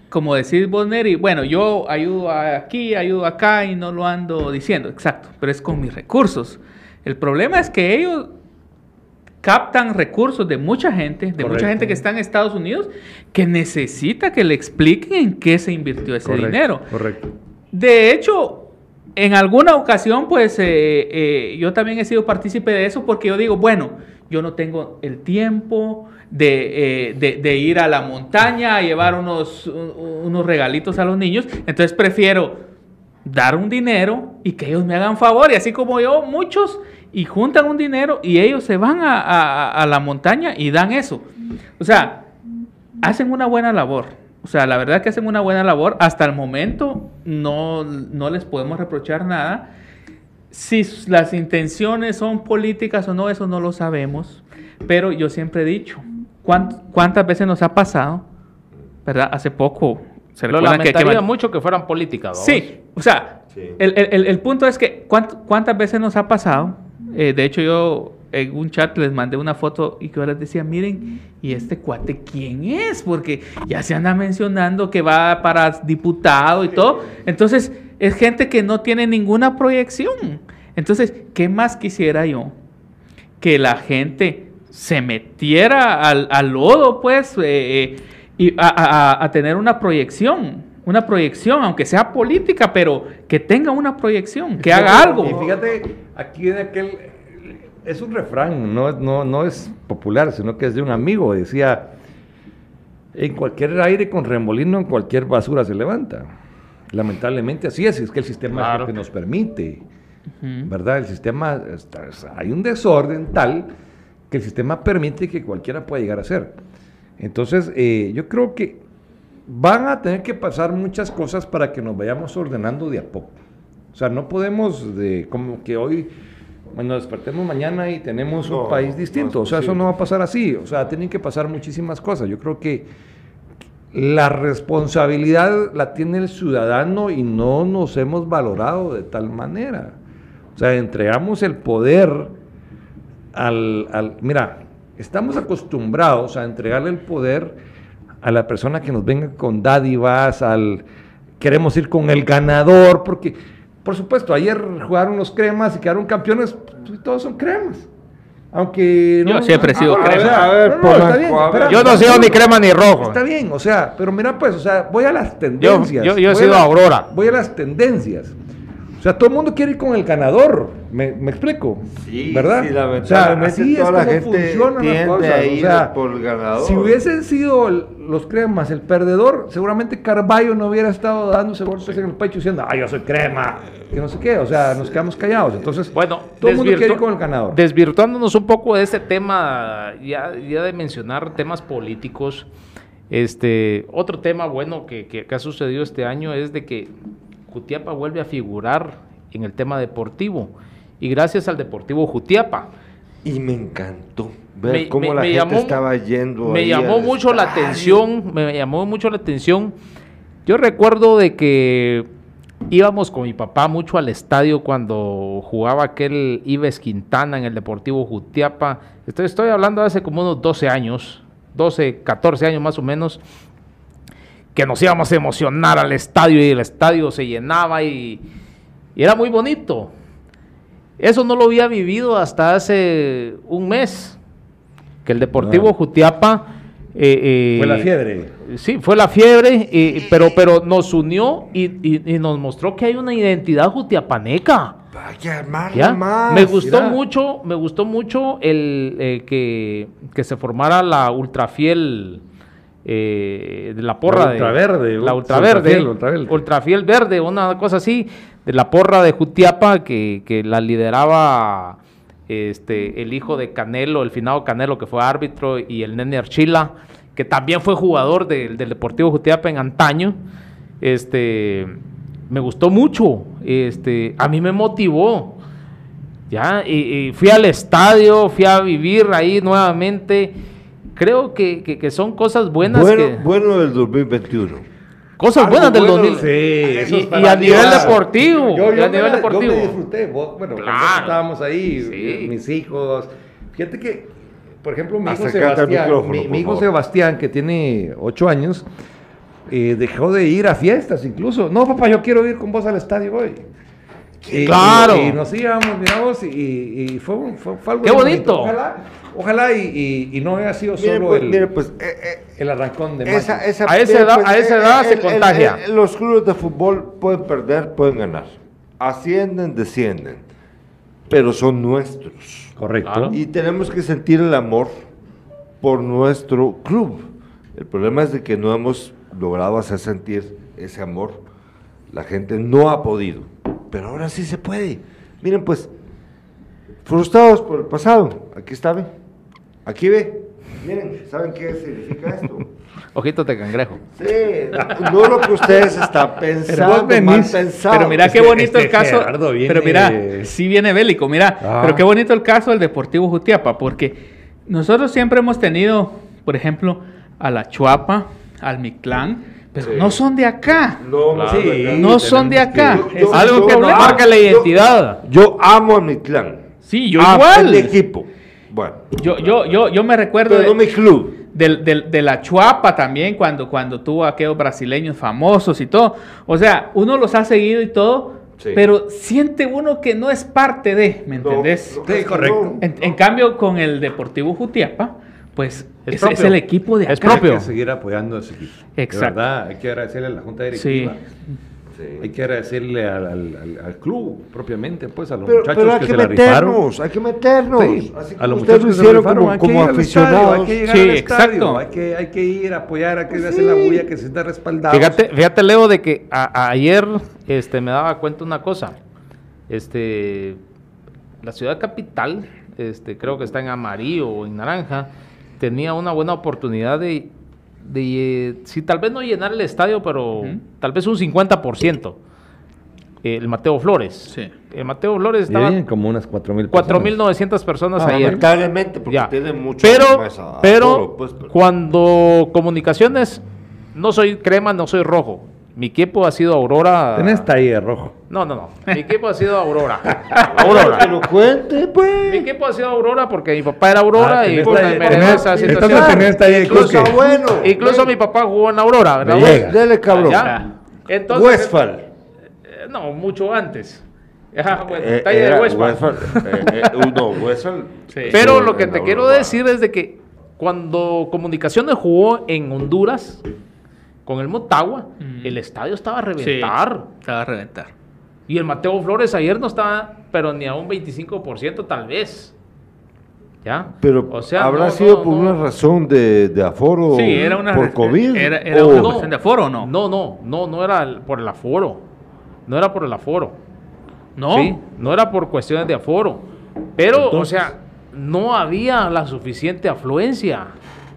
como decís vos, Neri, bueno, yo ayudo aquí, ayudo acá y no lo ando diciendo, exacto, pero es con mis recursos. El problema es que ellos captan recursos de mucha gente, de mucha gente que está en Estados Unidos, que necesita que le expliquen en qué se invirtió ese Correcto, dinero. Correcto. De hecho, en alguna ocasión, pues eh, eh, yo también he sido partícipe de eso porque yo digo, bueno, yo no tengo el tiempo de, eh, de- de ir a la montaña a llevar unos, un- unos regalitos a los niños, entonces prefiero dar un dinero y que ellos me hagan favor, y así como yo, muchos, y juntan un dinero y ellos se van a, a- a la montaña y dan eso. O sea, hacen una buena labor. O sea, la verdad que hacen una buena labor. Hasta el momento no, no les podemos reprochar nada. Si las intenciones son políticas o no, eso no lo sabemos. Pero yo siempre he dicho, ¿cuánt- ¿cuántas veces nos ha pasado? ¿Verdad? Hace poco. ¿se Lo recuerdan que- que lamentaría mucho que fueran políticas. ¿vamos? Sí, o sea, Sí. el, el- el- el punto es que ¿cuánt- cuántas veces nos ha pasado. Eh, de hecho, yo en un chat les mandé una foto y que yo les decía, miren, ¿y este cuate quién es? Porque ya se anda mencionando que va para diputado y todo. Entonces, es gente que no tiene ninguna proyección. Entonces, ¿qué más quisiera yo? Que la gente se metiera al, lodo, pues, eh, eh, y a tener una proyección, una proyección, aunque sea política, pero que tenga una proyección, que haga algo. Y fíjate, aquí en aquel. Es un refrán, no, es- no, no es popular, sino que es de un amigo. Decía: En cualquier aire con remolino, en cualquier basura se levanta. Lamentablemente así es, es que el sistema es lo que nos permite. ¿Verdad? El sistema. está- hay un desorden tal que el sistema permite que cualquiera pueda llegar a ser. Entonces, eh, yo creo que van a tener que pasar muchas cosas para que nos vayamos ordenando de a poco. O sea, no podemos, de, como que hoy bueno, despertemos mañana y tenemos No, un país distinto. o sea, eso no va a pasar así. O sea, tienen que pasar muchísimas cosas. Yo creo que la responsabilidad la tiene el ciudadano y no nos hemos valorado de tal manera. O sea, entregamos el poder al, al- Mira, estamos acostumbrados a entregarle el poder a la persona que nos venga con dádivas, al... Queremos ir con el ganador, porque, por supuesto, ayer jugaron los cremas y quedaron campeones, pues, todos son cremas. Aunque Yo siempre he sido crema. no, no, Yo no he sido ni crema ni rojo. Está bien, o sea, pero mira pues, o sea, voy a las tendencias. yo, yo he a sido Aurora. Voy a las tendencias. O sea, todo el mundo quiere ir con el ganador. ¿Me, me explico? Sí, ¿Verdad? sí, o sea, así es toda la como gente funcionan las cosas. a o ir sea, por el ganador. Si hubiesen sido el- los cremas el perdedor, seguramente Carballo no hubiera estado dándose golpes en el pecho diciendo, ah, yo soy crema, que no sé qué. O sea, nos quedamos callados. Entonces, Bueno, todo el mundo quiere ir con el ganador. Desvirtuándonos un poco de este tema, ya, ya de mencionar temas políticos, este, otro tema bueno que, que- que ha sucedido este año es de que Jutiapa vuelve a figurar en el tema deportivo. Y gracias al Deportivo Jutiapa. Y me encantó ver Me- cómo me- la me gente llamó- estaba yendo. Me ahí llamó mucho la atención, me llamó mucho la atención. Yo recuerdo de que íbamos con mi papá mucho al estadio cuando jugaba aquel Ives Quintana en el Deportivo Jutiapa. Estoy, estoy hablando de hace como unos 12 años, 12, 14 años más o menos, que nos íbamos a emocionar al estadio y el estadio se llenaba y, y era muy bonito. Eso no lo había vivido hasta hace un mes, que el Deportivo Ah. Jutiapa... eh, eh, Fue la fiebre. Sí, fue la fiebre, eh, pero, pero nos unió y, y- y nos mostró que hay una identidad jutiapaneca. Vaya, armarla ¿ya? más. me gustó mira. mucho, me gustó mucho el eh, que, que se formara la ultrafiel eh, de la porra La ultraverde, de la ul- ultraverde, ultrafiel, ultrafiel. verde, una cosa así, de la porra de Jutiapa que, que la lideraba este el hijo de Canelo, el finado Canelo que fue árbitro y el nene Archila, que también fue jugador del- del Deportivo Jutiapa en antaño. Este me gustó mucho, este a mí me motivó. Ya, y, y fui al estadio, fui a vivir ahí nuevamente. Creo que, que- que son cosas buenas. bueno, que- bueno del 2021. cosas algo buenas del bueno, 2000. Sí, y, es y para a nivel ah, deportivo. Yo, y yo a nivel me, deportivo. yo me disfruté, vos- bueno, Claro. estábamos ahí, Sí. mis hijos. Fíjate que, por ejemplo, mi hijo Sebastián, mi, por mi hijo. Sebastián, que tiene ocho años, eh, dejó de ir a fiestas incluso. No, papá, yo quiero ir con vos al estadio hoy. Y- Claro. Y, y nos íbamos, miramos, y, y fue, un- fue, fue algo Qué bonito. Ojalá, ojalá y, y- y no haya sido Mire, solo pues, el, mire, pues, eh, eh, el arrancón de esa, A esa mire, edad- pues, a esa eh, edad eh, se el- contagia. el- los clubes de fútbol pueden perder, pueden ganar. Ascienden, descienden. Pero son nuestros. Correcto. Claro. Y tenemos que sentir el amor por nuestro club. El problema es de que no hemos logrado hacer sentir ese amor. La gente no ha podido. Pero ahora sí se puede. Miren, pues, frustrados por el pasado. Aquí está, ve. Aquí ve. Miren, ¿saben qué significa esto? Ojitos de cangrejo. Sí, no lo que ustedes están pensando, venís- mal pensado. Pero mira qué que- bonito el que caso. Viene- Pero mira, sí viene bélico, mira. Ah. Pero qué bonito el caso del Deportivo Jutiapa, porque nosotros siempre hemos tenido, por ejemplo, a la Chuapa, al Mictlán, pero Sí. no son de acá. No, Claro. sí, No son de acá. que- es Algo que problema. marca la identidad. Yo amo a mi clan. Sí, yo Amo igual. El equipo. Bueno. Yo, yo, yo, yo me recuerdo Pero de, no mi club. del- del- de la Chuapa también, cuando, cuando tuvo aquellos brasileños famosos y todo. O sea, uno los ha seguido y todo, Sí. pero siente uno que no es parte de, ¿me No, entendés? no, Sí, correcto. no. En, en cambio, con el Deportivo Jutiapa, pues Es es, es el equipo de acá. Es propio. Hay que seguir apoyando a ese equipo. Exacto. De verdad, hay que agradecerle a la Junta. Directiva. Sí. Hay que agradecerle al, al- al- al club propiamente, pues a los Pero, muchachos pero que, que, se la rifaron. hay que meternos. Sí, Así a los ustedes muchachos lo que se hicieron rifaron, como, hay que como ir al estadio, aficionados. hay que llegar Sí, al estadio, exacto. hay que, hay que ir a apoyar, hay que Pues hacer sí. la bulla, que se sienta respaldado. Fíjate, fíjate, Leo, de que a- a- ayer este, me daba cuenta una cosa. Este, la ciudad capital, este, creo que está en amarillo o en naranja, tenía una buena oportunidad de, de sí, tal vez no llenar el estadio, pero tal vez un 50%. eh, el Mateo Flores. Sí. El Mateo Flores estaba vienen como unas 4.000 4.900 personas Ah, ayer. Lamentablemente, porque Ya. tiene mucho Pero, más a- pero aforo, pues, pero- cuando comunicaciones, no soy crema, no soy rojo. Mi equipo ha sido Aurora. Tenés talle rojo. No, no, no. Mi equipo ha sido Aurora. Que Aurora. lo cuente, Mi pues. equipo ha sido Aurora porque mi papá era Aurora Ah, y tenés pues, me heredó tenés- esa entonces situación. tenés talle de Incluso coque. bueno. Incluso mi papá jugó en Aurora, ¿verdad? Llega. Dele, cabrón. ¿Ya? Entonces, Westphal. eh, no, mucho antes. Ah, bueno, Eh, talla era de Westphal. Westphal, eh, eh, uh, no, Westphal. Sí. Pero lo que te quiero decir es de que cuando Comunicaciones jugó en Honduras con el Motagua, Mm. el estadio estaba a reventar. va a reventar. Y el Mateo Flores ayer no estaba, pero ni a un 25% tal vez. ¿Ya? Pero O sea, habrá no, sido no, por no. una razón de, de aforo Sí, era una por COVID. era- era o- una cuestión de aforo o no? No, no, no, no era por el aforo. No era por el aforo. No. ¿sí? No era por cuestiones de aforo. Pero, o sea, no había la suficiente afluencia.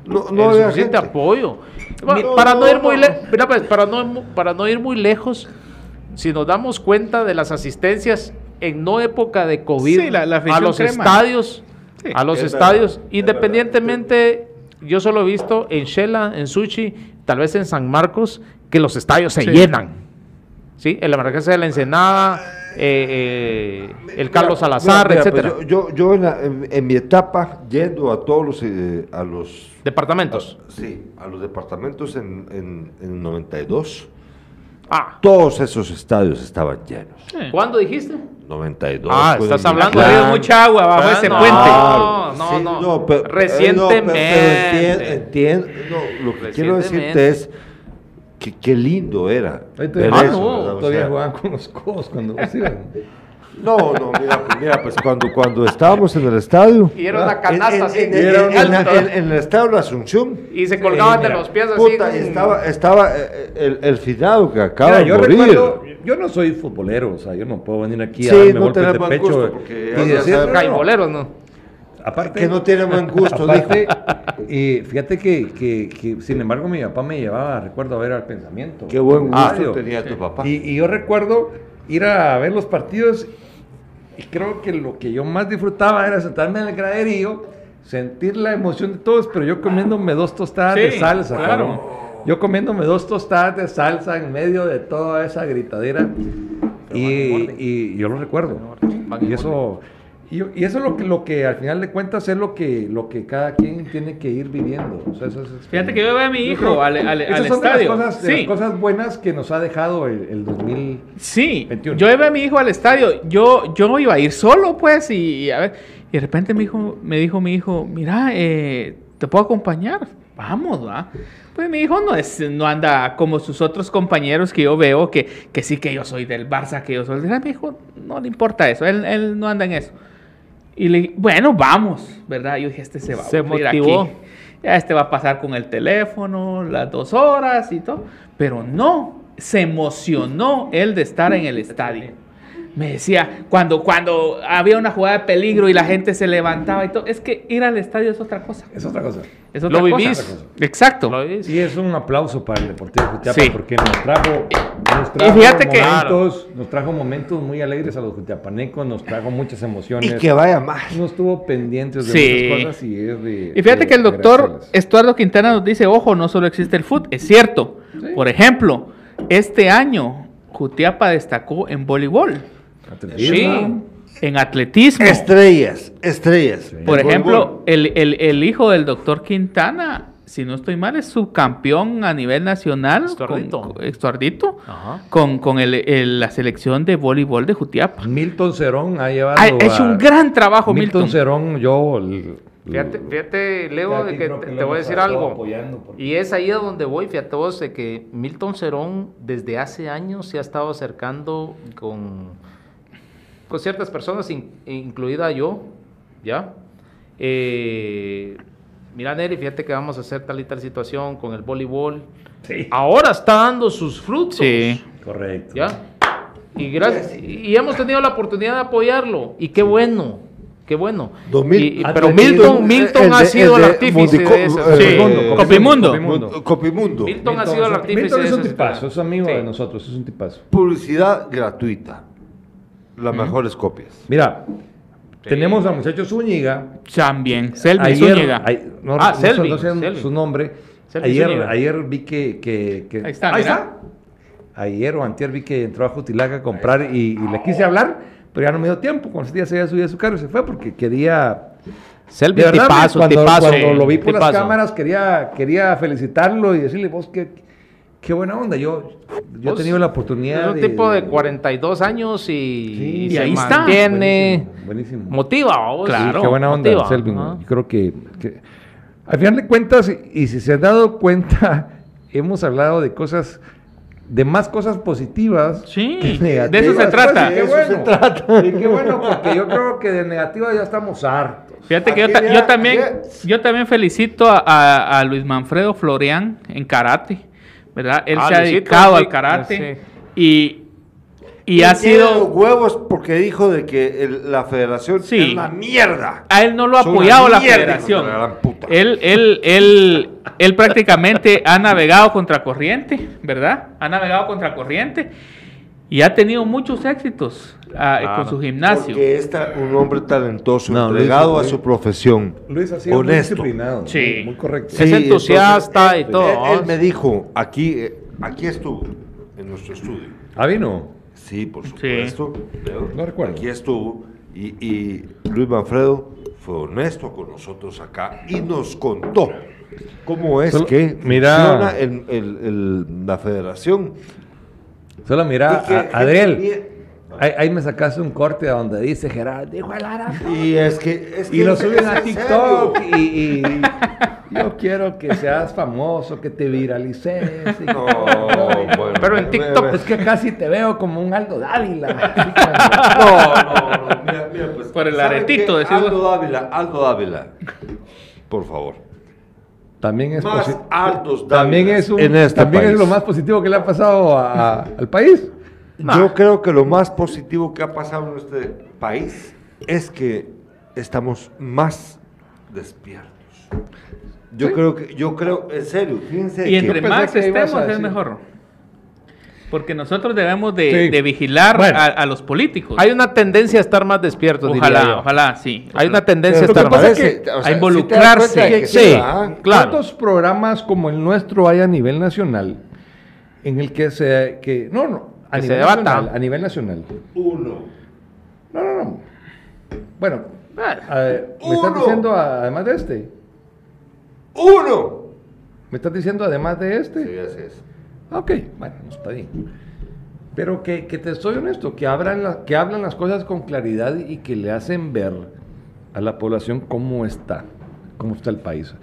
No, no el suficiente gente. apoyo. No, para no, ir muy no. le- mira, pues, para no para no ir muy lejos, si nos damos cuenta de las asistencias en no época de COVID Sí, la- la a los crema. estadios, Sí, a los es estadios, verdad, es independientemente, yo solo he visto en Shela, en Suchi, tal vez en San Marcos, que los estadios se Sí. llenan. ¿Sí? En la emergencia de la Ensenada, eh, eh, el Carlos Salazar, mira, pues, etcétera. yo, yo, yo en, la- en- en mi etapa, yendo a todos los, eh, a los Departamentos. Sí, a los departamentos en, en, en 92, Ah, todos esos estadios estaban llenos. ¿cuándo dijiste? 92. Ah, pues, estás hablando Ha habido mucha agua bajo Ah, ese no. puente. No, no, Sí, no. pero- eh, Recientemente. pero entiendo, entiendo, no, lo que quiero decirte es que qué lindo era. Ahí todavía, Ah, eso, no, ¿verdad? O todavía sea, jugaban con los codos cuando. No, no, mira, pues, mira, pues cuando, cuando estábamos en el estadio. Y era una en- canasta así. en- de en- en- alto. en- en el estadio de la Asunción. y se colgaban de los pies así. Puta, con- estaba, estaba eh, el, el finado que acaba Mira, de yo morir. recuerdo, yo no soy futbolero, o sea, yo no puedo venir aquí a Sí, darme no golpes de pecho gusto, porque y decir, no, ¿no? Aparte Que no tiene buen gusto, aparte, fíjate que, que, que, sin embargo, mi papá me llevaba, recuerdo, a ver al pensamiento. Qué buen gusto tenía tu papá. Y, y yo recuerdo ir a ver los partidos y creo que lo que yo más disfrutaba era sentarme en el graderío, sentir la emoción de todos, pero yo comiéndome dos tostadas de salsa. claro. cabrón. Yo comiéndome dos tostadas de salsa en medio de toda esa gritadera. Y, y yo lo recuerdo. Y eso, y, y eso es lo que, lo que al final de cuentas es lo que, lo que cada quien tiene que ir viviendo. O sea, eso es- Fíjate que yo veo a mi hijo creo- al, al- esas al son de las cosas- de las sí, cosas buenas que nos ha dejado el, el 2000. sí. 21. Yo iba a mi hijo al estadio. Yo, yo iba a ir solo, pues, y, y a ver. Y de repente me dijo, me dijo mi hijo, mira, eh, ¿te puedo acompañar? Vamos, va. Pues mi hijo no es, no anda como sus otros compañeros que yo veo que, que sí que yo soy del Barça, que yo soy del Mi hijo no le importa eso, él, él no anda en eso. Y le dije, bueno, vamos, ¿verdad? Yo dije, este se va Se a motivó. aquí. Ya este va a pasar con el teléfono las dos horas y todo. Pero no, se emocionó él de estar en el estadio. Me decía, cuando, cuando había una jugada de peligro y la gente se levantaba y todo, es que ir al estadio es otra cosa. Es otra cosa. Es otra Lo cosa. vivís. Exacto. Lo vivís. Y es un aplauso para el Deportivo Jutiapa Sí. porque nos trajo, nos trajo fíjate que- momentos, nos trajo momentos muy alegres a los jutiapanecos, nos trajo muchas emociones. Y que vaya más. no estuvo pendientes de Sí. muchas cosas y es de. Y fíjate de que el doctor. Estuardo Quintana nos dice, ojo, no solo existe el fútbol, es cierto. Sí. Por ejemplo, este año Jutiapa destacó en voleibol, Atletismo. en atletismo. Estrellas, estrellas. Por El ejemplo, el, el- el hijo del doctor Quintana, si no estoy mal, es subcampeón a nivel nacional. Estuardito. Con, con- Estuardito, Ajá. con, con el- el- la selección de voleibol de Jutiapa. Milton Cerón ha llevado. Ha hecho a- un gran trabajo, Milton, Milton. Cerón, yo. l- Fíjate, fíjate, Leo, de que te, que te lo voy a decir algo. porque- Y es ahí a donde voy, fíjate vos, de que Milton Cerón desde hace años se ha estado acercando con, con ciertas personas, in- incluida yo, ¿ya? Eh, mira, Neri, fíjate que vamos a hacer tal y tal situación con el voleibol. Sí. Ahora está dando sus frutos. Sí. Correcto. ¿Ya? Y, gracias, y hemos tenido la oportunidad de apoyarlo. Y qué bueno, qué bueno. Dos mil- Y- y- Ah, pero Milton, el- Milton el ha sido el el de artífice Mundico- de eso. eh, Sí, Copimundo, Copimundo. Milton ha sido el artífice Milton es un tipazo, es amigo Sí. de nosotros, es un tipazo. Publicidad gratuita. Las mejores copias. Mira, tenemos a muchachos Zúñiga. También, Selvi Ayer, Zúñiga. ay- no, Ah, no no sé Selvi. su nombre. Selvi Ayer, Zúñiga. ayer vi que, que, que- Ahí está. Ayer o antier vi que entró a Jutilaga a comprar y, y le quise hablar, pero ya no me dio tiempo. Con ese día se había subido a su carro y se fue porque quería... Selvi, De verdad, tipazo, cuando, tipazo. cuando lo vi por las cámaras quería, quería felicitarlo y decirle, vos qué, qué buena onda. Yo, yo he Vos tenido la oportunidad Es un tipo de 42 años y, Sí, y y se ahí está. mantiene. Buenísimo, buenísimo. Motiva, vos. Claro. Sí, qué buena onda, motiva. Selvin. Yo creo que, que- al final de cuentas, y, si se han dado cuenta, hemos hablado de cosas, de más cosas positivas Sí, que de negativas. eso se trata. Pues, De eso bueno. se trata. Y qué bueno, porque yo creo que de negativas ya estamos hartos. Fíjate que yo, ya- yo también, ya- yo también felicito a, a- a Luis Manfredo Florian en karate, ¿verdad? Él Ah, se ha dedicado sí, al karate sí. y, y ha tiene los sido... huevos porque dijo de que el- la federación Sí. es una mierda. A él no lo ha apoyado la federación. la. Él, él, él, él prácticamente ha navegado contra corriente, ¿verdad? Ha navegado contra corriente y ha tenido muchos éxitos ah, Claro. con su gimnasio. Porque es un hombre talentoso, No, Luis- entregado a Luis- su profesión. Luis ha sido honesto. muy disciplinado. Sí. Muy, correcto. Es entusiasta y todo. Él, él me dijo, aquí, eh, aquí estuvo, en nuestro estudio. ¿Ah, vino? Sí, por supuesto. Leo. No recuerdo. Aquí estuvo. Y, y Luis Manfredo fue honesto con nosotros acá y nos contó cómo es Solo- que mira. funciona el- el- el- la federación. Solo mira, que- a- Adriel, ahí, ahí me sacaste un corte donde dice Gerardo, dijo el árabe. Y es que, es que Y lo suben a TikTok y, y yo quiero que seas famoso, que te viralices. y- No, bueno, Pero en TikTok. Es que casi te veo como un Aldo Dávila. No, no, no. Mira, mira, pues, Por el ¿saben aretito, vos. Aldo Dávila, Aldo Dávila. Por favor. También es Más altos También es, un- en este también es lo más positivo que le ha pasado a- a- al país. Yo creo que lo más positivo que ha pasado en este país es que estamos más despiertos. Yo creo que, yo creo, en serio, fíjense Y entre más a estemos es mejor. Porque nosotros debemos de, Sí. de vigilar Bueno. a, a los políticos. Hay una tendencia a estar más despiertos, diría ojalá, yo. ojalá, sí. Hay una tendencia a estar lo que más pasa es que, o a sea, involucrarse. si que Sí, claro. ¿Cuántos programas como el nuestro hay a nivel nacional en el que se... Que, no, no. A se nivel debata. nacional. A nivel nacional. Uno. No, no, no. Bueno, Ah, me estás diciendo además de este. ¡Uno! ¿Me estás diciendo además de este? Sí, así es. Ok, bueno, no está bien. Pero que, que te soy honesto, que la- que hablan las cosas con claridad y que le hacen ver a la población cómo está, cómo está el país.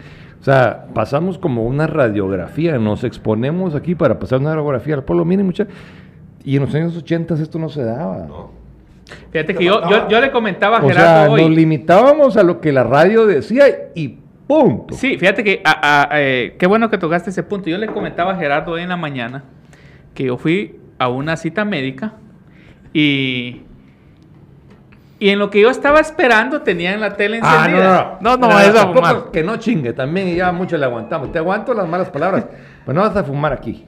O sea, pasamos como una radiografía, nos exponemos aquí para pasar una radiografía al pueblo. Miren, mucha, y en los años 80 esto no se daba. No. Fíjate que yo, yo, yo le comentaba a O sea, Gerardo nos hoy. limitábamos a lo que la radio decía y punto. Sí, fíjate que a- a- eh, qué bueno que tocaste ese punto. Yo le comentaba a Gerardo hoy en la mañana que yo fui a una cita médica y, y en lo que yo estaba esperando tenían la tele Ah, encendida. no, no, No, no, Omar. Que no chingue, también ya mucho le aguantamos. Te aguanto las malas palabras, pero no vas a fumar aquí.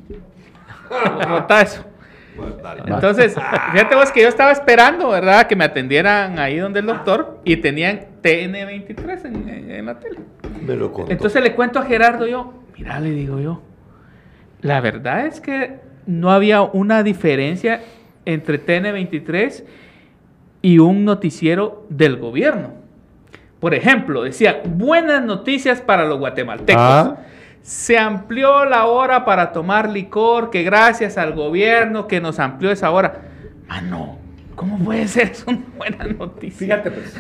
Nota eso. Bueno, dale. Entonces, fíjate vos que yo estaba esperando, ¿verdad? Que me atendieran ahí donde el doctor y tenían TN23 en, en- en la tele. Me lo contó. Entonces le cuento a Gerardo yo, mira, le digo yo, la verdad es que no había una diferencia entre TN23 y un noticiero del gobierno. Por ejemplo, decía, buenas noticias para los guatemaltecos. Ah. Se amplió la hora para tomar licor, que gracias al gobierno que nos amplió esa hora. Mano, ¿cómo puede ser eso una buena noticia? Fíjate, pues,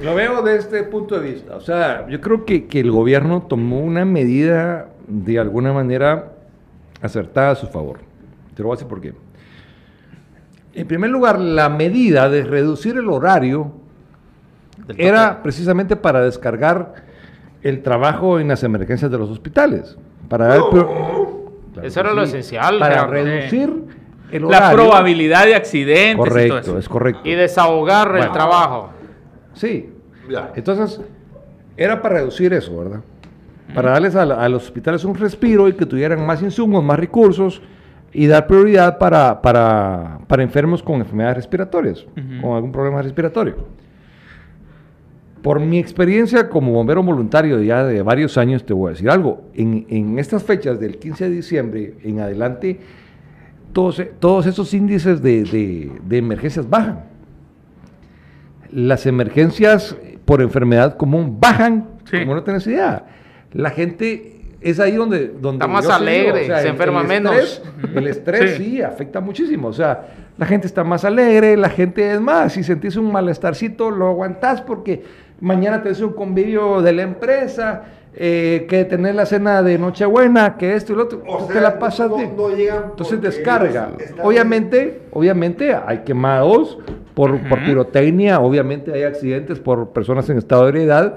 lo veo de este punto de vista. O sea, yo creo que, que el gobierno tomó una medida de alguna manera acertada a su favor. Te lo voy a decir por qué. En primer lugar, la medida de reducir el horario era precisamente para descargar el trabajo en las emergencias de los hospitales. Para dar Claro Eso era lo esencial, Para reducir el La horario. probabilidad de accidentes y todo Correcto, eso. es correcto. Y desahogar el trabajo. Sí. Ya. Entonces, era para reducir eso, ¿verdad? Para darles a, la- a los hospitales un respiro y que tuvieran más insumos, más recursos y dar prioridad para, para, para enfermos con enfermedades respiratorias, Ujú. con algún problema respiratorio. Por mi experiencia como bombero voluntario ya de varios años, te voy a decir algo. En, en estas fechas del 15 de diciembre en adelante, todos, todos esos índices de, de- de emergencias bajan. Las emergencias por enfermedad común bajan, Sí. como no tienes idea. La gente es ahí donde... donde Está más alegre, se el- enferma el menos. estrés- el estrés Sí. sí. afecta muchísimo. O sea, la gente está más alegre, la gente es más, si sentís un malestarcito, lo aguantás porque mañana tenés un convivio de la empresa, eh, que tenés la cena de Nochebuena, que esto y lo otro, O sea, te la pasas no- Entonces descarga. Obviamente, obviamente hay quemados por, por pirotecnia, obviamente hay accidentes por personas en estado de ebriedad,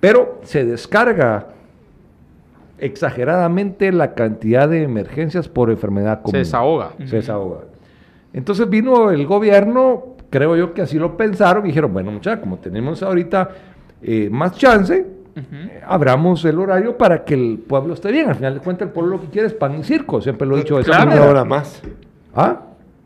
pero se descarga exageradamente la cantidad de emergencias por enfermedad común. Se desahoga. Se desahoga. Entonces vino el gobierno, creo yo que así lo pensaron, y dijeron, bueno, muchachos, como tenemos ahorita eh, más chance, eh, abramos el horario para que el pueblo esté bien. Al final de cuentas, el pueblo lo que quiere es pan y circo, siempre lo he dicho de esa Claro, manera. una hora más. ¿Ah?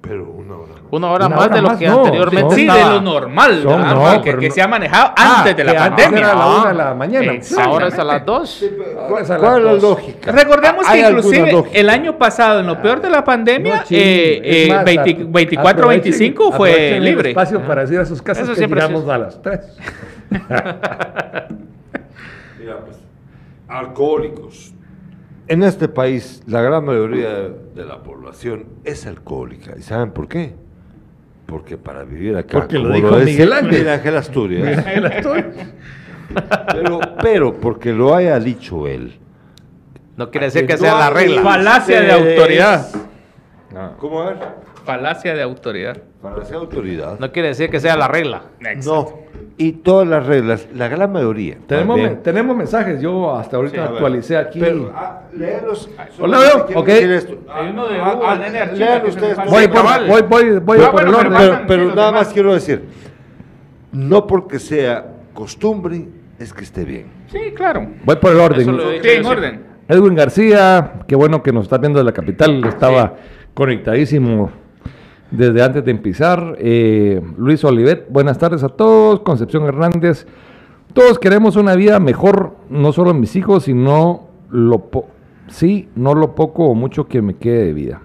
Pero una hora más. Una hora Una más hora de lo más, que no, anteriormente Sí, de estaba. lo normal, Son- no, que, que no- se ha manejado Ah, antes de la que antes pandemia. era a la Ah, una de la mañana. exacto. Ahora es a las dos. Ahora es a las ¿Cuál es la dos. lógica? Recordemos ¿Hay que inclusive el año pasado, en lo peor de la pandemia, eh, eh, más, 20 apro- 24, 25 aprovechen- fue libre. espacio para decir a sus casas Eso que llegamos a las 3. Mira, pues, alcohólicos. En este país, la gran mayoría de, la población es alcohólica. ¿Y saben por qué? Porque para vivir acá, Porque lo como dijo decía Miguel Ángel. Miguel Ángel Asturias, pero, pero porque lo haya dicho él. No quiere decir Que que no sea la regla. Falacia de autoridad. Ah. ¿Cómo a ver? Falacia de autoridad. Para ser autoridad. No quiere decir que sea la regla. No. Y todas las reglas, la gran mayoría. Tenemos, men- tenemos mensajes, yo hasta ahorita Sí, actualicé aquí. Pero, ah. Hola, veo, ¿Quién ok. Hay uno de Ah, Hugo, ah, lean ustedes. voy, por, voy, voy, voy Ah, por bueno, el pero orden. Pero, nada demás. más quiero decir, no porque sea costumbre es que esté bien. Sí, claro. Voy por el orden. Sí, en orden. Edwin García, qué bueno que nos está viendo de la capital, estaba conectadísimo desde antes de empezar. Eh, Luis Olivet, buenas tardes a todos. Concepción Hernández, todos queremos una vida mejor, no solo mis hijos, sino lo po- sí, no lo poco o mucho que me quede de vida.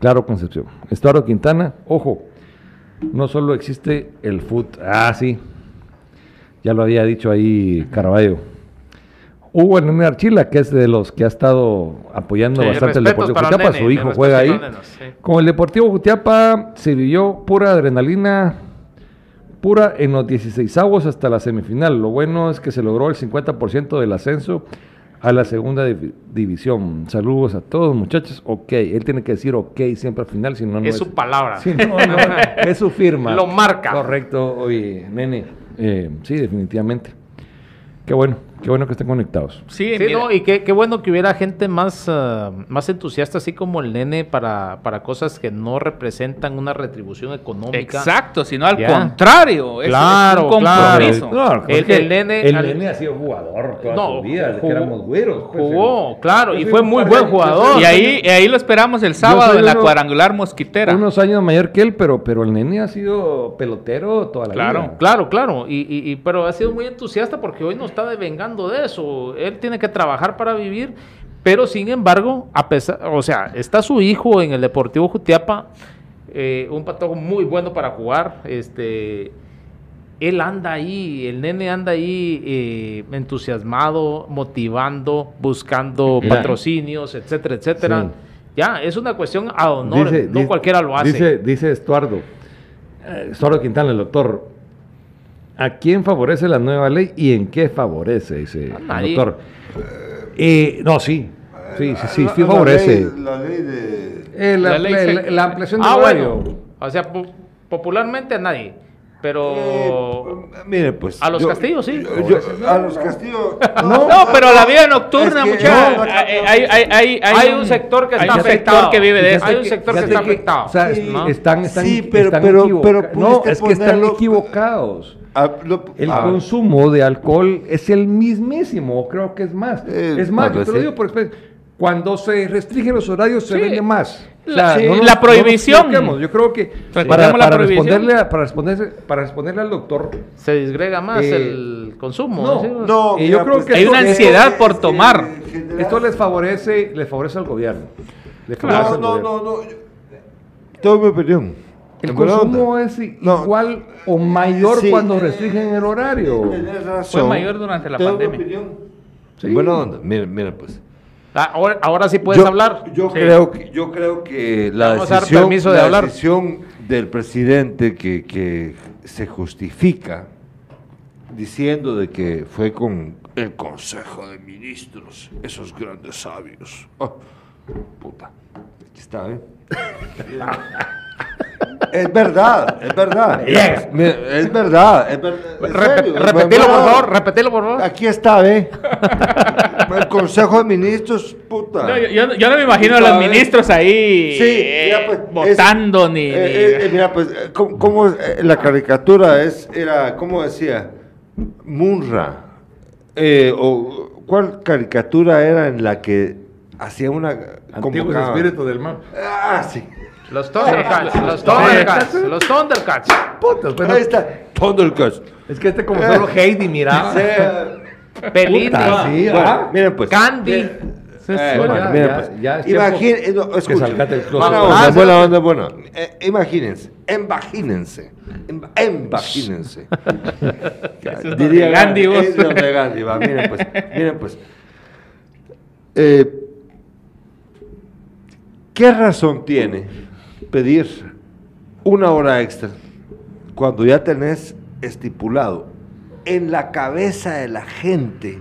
Claro, Concepción. Estuardo Quintana, ojo, no solo existe el foot. Ah, sí. Ya lo había dicho ahí Caraballo. Hugo Nene Archila, que es de los que ha estado apoyando Sí, bastante el Deportivo Jutiapa, Nene, su hijo juega ahí. Sí. Con el Deportivo Jutiapa se vivió pura adrenalina, pura en los 16 avos hasta la semifinal. Lo bueno es que se logró el 50% del ascenso a la segunda divi- división. Saludos a todos, muchachos. Ok, él tiene que decir ok siempre al final, si no, no Es su palabra. No, no, es su firma. Lo marca. Correcto, oye, nene. eh, sí, definitivamente. Qué bueno, qué bueno que estén conectados. Sí, Sí, mira, no, y qué, qué bueno que hubiera gente más, ah, más entusiasta, así como el nene, para, para cosas que no representan una retribución económica. exacto, sino al Ya. contrario. es- Claro, es un claro. compromiso. Claro, El- nene- el al- nene ha sido jugador toda No, su vida, desde jugó- que éramos güeros. pues, jugó, el- claro, y fue muy buen jugador. Y ahí, y ahí lo esperamos el sábado en la uno- cuadrangular mosquitera. Unos años mayor que él, pero, pero el nene ha sido pelotero toda la Claro, vida. Claro, claro, y, y- y- pero ha sido muy entusiasta porque hoy no está devengando de eso. Él tiene que trabajar para vivir, pero sin embargo, a pesar, o sea, está su hijo en el Deportivo Jutiapa, eh, un patojo muy bueno para jugar. Este, él anda ahí, el nene anda ahí eh, entusiasmado, motivando, buscando Mira. patrocinios, etcétera, etcétera. Sí. Ya, es una cuestión a honor, Dice- no dice- cualquiera lo hace. Dice, dice Estuardo, eh, Estuardo Quintana, el doctor, ¿a quién favorece la nueva ley y en qué favorece? Dice A el nadie. doctor. Eh, no, sí, sí, sí, sí, sí La- favorece. La ley, la ley de... Eh, la, La ley la- se- la- la ampliación del Ah, horario. bueno. O sea, po- popularmente a nadie. Pero Eh, mire, pues. a los castillos, sí. yo- yo- a los castillos. No, pero la vida nocturna, Es que- muchachos. no, no, hay, hay, hay, hay, Hay un sector que hay está un sector afectado. que vive de eso. Hay un sector que está afectado. O sea, Sí, ¿no? están, están, sí, pero- están pero- equivoca- pero no, es que están equivocados. Ah, lo- El ah, consumo de alcohol es el mismísimo, creo que es más. Eh, es más, yo te lo digo por experiencia. Cuando se restringen los horarios se vende más. La- sí, no nos- la no nos prohibición. equivoquemos. yo creo que para, la para prohibición. responderle, a- para, responderse- para responderle al doctor, Se disgrega más Eh, el consumo. no, ¿sí? No, Y yo mira, creo que Hay esto- una esto- ansiedad por tomar. general- esto les favorece, les favorece al gobierno. Les favorece No, al no, gobierno. no, no. Tengo mi opinión. El consumo es No. igual o mayor Sí, cuando restringen el horario. Fue mayor durante la pandemia. Sí. En buena onda. Miren, miren, pues. Ah, ahora, ahora sí puedes yo, hablar. Yo Sí. creo que yo creo que la decisión, permiso de la hablar. decisión del presidente que, que se justifica diciendo de que fue con el Consejo de Ministros, esos grandes sabios. Ah, puta, aquí está, ¿eh? Es verdad, es verdad. Es verdad, es verdad. en Rep- serio, repetilo, por favor, repetilo, por favor. Aquí está, ¿ve? El Consejo de Ministros, puta. No, yo, yo no- me imagino a los ministros ahí Sí, eh, mira, pues, votando es- ni, eh, ni- eh, eh, mira, pues, eh, ¿cómo, cómo, eh, la caricatura es, era, ¿cómo decía? Munra. Eh, o, ¿Cuál caricatura era en la que hacía una... Antiguos espíritus del mal. Ah, sí. Los Thundercats, los Thundercats. Los Thundercats. Putas, pero Ahí está. Thundercats. es que este como solo Heidi miraba. Sí, Pelín, Puta, sí, bueno, ¿ah? miren pues. Candy. Eh, Bueno, ya, miren, pues, ya eh, no, escuchen. el closet. Buena onda, buena sí. onda, buena. Eh, imagínense, imagínense, em- imagínense. Eso es Diría Gandhi, vos. es Gandhi va. Miren pues, miren pues. Eh, ¿Qué razón tiene pedir una hora extra cuando ya tenés estipulado en la cabeza de la gente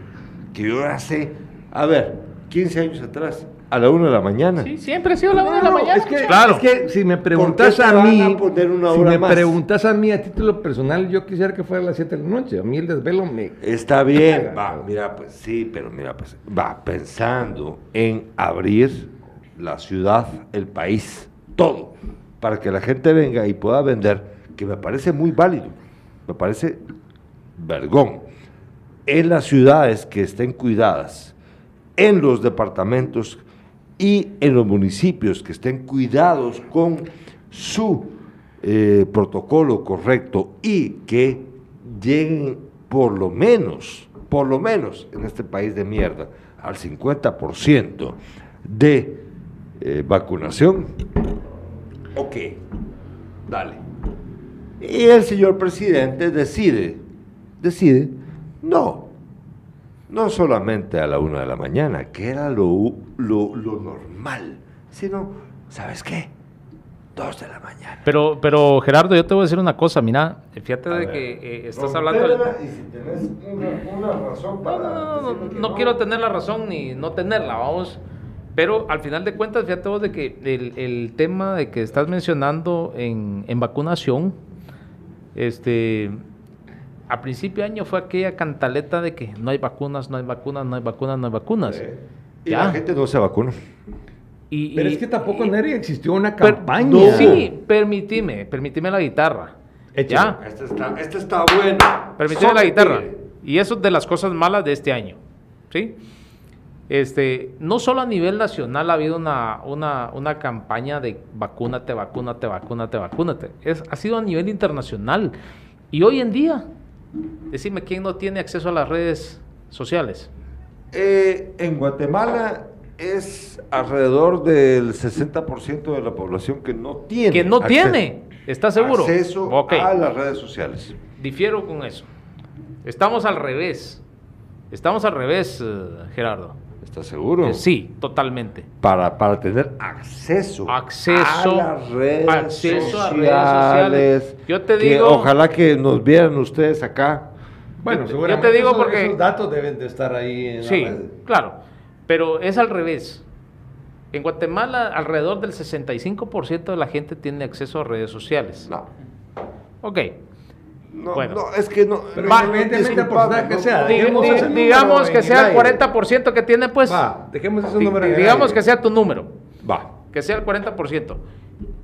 que yo sé, a ver, 15 años atrás, a la una de la mañana. Sí, siempre ha sido la una de la No, mañana. Es que, Claro. es que si me preguntas a mí, a poner una si me más? preguntas a mí a título personal, yo quisiera que fuera a las 7 de la noche. A mí el desvelo me... Está bien, va, mira, pues sí, pero mira, pues va pensando en abrir la ciudad, el país, todo, para que la gente venga y pueda vender, que me parece muy válido, me parece vergón. En las ciudades que estén cuidadas, en los departamentos y en los municipios que estén cuidados con su eh, protocolo correcto y que lleguen por lo menos, por lo menos en este país de mierda, al 50% de eh, vacunación. Ok, dale. Y el señor presidente decide, decide, no, no solamente a la una de la mañana, que era lo, lo, lo normal, sino, ¿sabes qué? Dos de la mañana. Pero, pero Gerardo, yo te voy a decir una cosa, mira, fíjate de ver. que eh, estás hablando... del- Y si tenés una, una razón No, para no, no, no, no quiero tener la razón ni no tenerla, vamos. Pero al final de cuentas, fíjate vos de que el, el tema de que estás mencionando en, en vacunación, este, a principio de año fue aquella cantaleta de que no hay vacunas, no hay vacunas, no hay vacunas, no hay vacunas. Y Ya. la gente no se vacuna. Y, Pero y- es que tampoco, y- Neri, existió una per- campaña. no. Sí, permitime, permitime la guitarra. Échale. Ya. Este está, este está bueno. Permíteme la guitarra. Y eso es de las cosas malas de este año. ¿Sí? Este, no solo a nivel nacional ha habido una, una, una campaña de vacúnate, vacúnate, vacúnate, vacúnate. Es, ha sido a nivel internacional. Y hoy en día, decime quién no tiene acceso a las redes sociales. Eh, en Guatemala es alrededor del 60% de la población que no tiene. Que no acceso- tiene. ¿Estás seguro? Acceso a las redes sociales. Difiero con eso. Estamos al revés. Estamos al revés, eh, Gerardo. ¿Estás seguro? Eh, sí, totalmente. Para, para tener acceso, Acceso- a las redes acceso a sociales. redes sociales. Yo te que digo- ojalá que nos vieran ustedes acá. Bueno, Yo te- seguramente yo te digo esos, porque- esos datos deben de estar ahí en la Sí, red. claro. Pero es al revés. En Guatemala, alrededor del 65% de la gente tiene acceso a redes sociales. No, Ok. No, Bueno. no, es que no. Independientemente del porcentaje que no, sea, no, Di- digamos que el sea el aire. 40% que tiene, pues. Va, dejemos ese di- número digamos que sea tu número. Va. Que sea el 40%.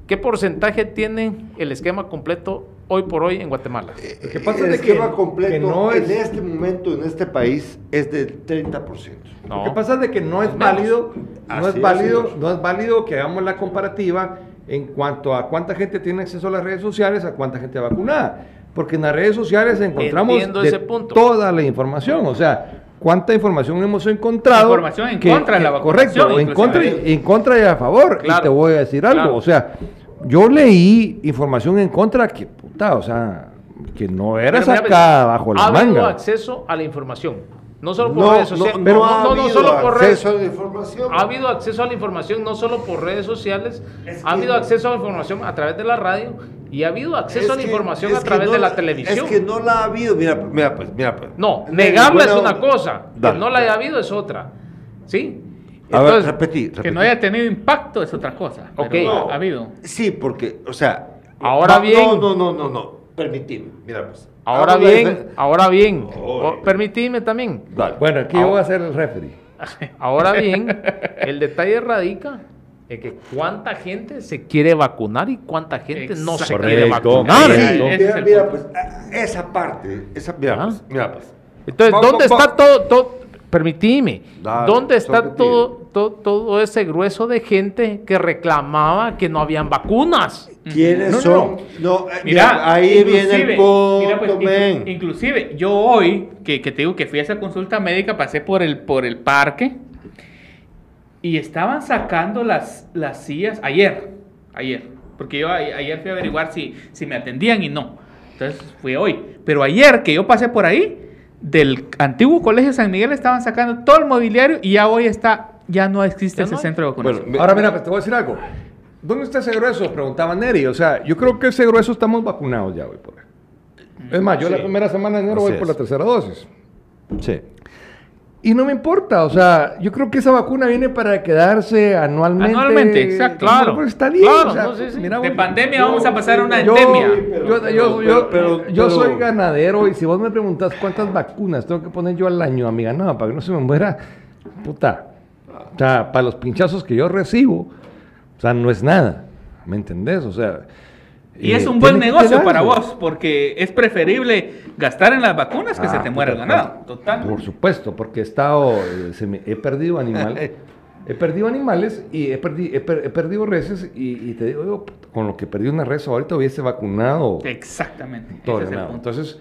¿Qué porcentaje tiene el esquema completo hoy por hoy en Guatemala? Lo que pasa el es de que- esquema completo que no es- en este momento, en este país, es del 30%. Lo que pasa es de que no es menos. válido, no es es, válido, señor. no es válido que hagamos la comparativa en cuanto a cuánta gente tiene acceso a las redes sociales, a cuánta gente vacunada, porque en las redes sociales encontramos de ese punto. toda la información, o sea, cuánta información hemos encontrado Información en contra de la correcto, vacunación, en contra, inclusive. en contra y a favor, y te voy a decir algo, claro. o sea, yo leí información en contra que puta, o sea, que no era Pero mira, sacada bajo la ha habido manga. acceso a la información. No solo por No, redes no, sociales. no, pero ha no, no habido solo por redes. acceso a la información. Ha habido acceso a la información no solo por redes sociales, Es ha habido acceso a la información a través de la radio y ha habido acceso Es a la que- información a través no de la televisión. Es que no la ha habido. Mira, mira, pues, mira, pues. No, negarla es una onda. cosa, Dale, que no la haya habido es otra. ¿Sí? A ver, Entonces, repetí, Que repetí. no haya tenido impacto es otra cosa. Ok. pero No. ha habido. Sí, porque, o sea. Ahora va- bien- No, no, no, no, no. Permitime. Mira, pues. ahora la bien, ahora bien, Oy. o- permitidme también. Dale. Bueno, aquí yo voy a ser el referee. Ahora bien, el detalle radica en que cuánta gente se quiere vacunar y cuánta gente no se Exacto. quiere Correcto. vacunar. Sí, Mira, es mira, pues, ah, esa parte, esa, mira, Ah. pues, mira, pues. Entonces, Va- ¿dónde va- está va- todo, todo? Permitime, Dale, ¿dónde está todo, todo, todo ese grueso de gente que reclamaba que no habían vacunas? ¿Quiénes No, no, son? No, eh, Mira, mira, ahí viene inclusive- el punto, mira, pues, inclu- men. Inclusive, yo hoy, que, que te digo que fui a esa consulta médica, pasé por el, por el parque y estaban sacando las, las sillas ayer, ayer, porque yo a- ayer fui a averiguar si, si me atendían y no. Entonces fui hoy. Pero ayer que yo pasé por ahí, del antiguo colegio San Miguel estaban sacando todo el mobiliario y ya hoy está, ya no existe Ya ese no centro de vacunación. Bueno, Ahora mira, pues, te voy a decir algo. ¿Dónde está ese grueso? Preguntaba Neri. O sea, yo creo que ese grueso estamos vacunados ya hoy por ahí. Es más, yo la Sí. primera semana de enero Así voy por es. la tercera dosis. Sí. Y no me importa, o sea, yo creo que esa vacuna viene para quedarse anualmente. Anualmente, exacto. Claro. Pues está bien. Claro, o sea, no, sí, sí. mira, De pandemia vamos a pasar a una yo- endemia. Yo, yo- yo- pero- yo pero- soy ganadero y si vos me preguntas cuántas vacunas tengo que poner yo al año a mi ganado para que no se me muera, puta. O sea, para los pinchazos que yo recibo, o sea, no es nada. ¿Me entendés? O sea. Y eh, es un buen negocio para vos, porque es preferible gastar en las vacunas que se Ah, te muera el ganado. Total. Por supuesto, porque he estado, eh, se me- he perdido animales, he perdido animales y he, perdi- he per- he perdido reses y, y te digo, yo, con lo que perdí una res ahorita hubiese vacunado Exactamente. todo ese el es el ganado. punto. Entonces,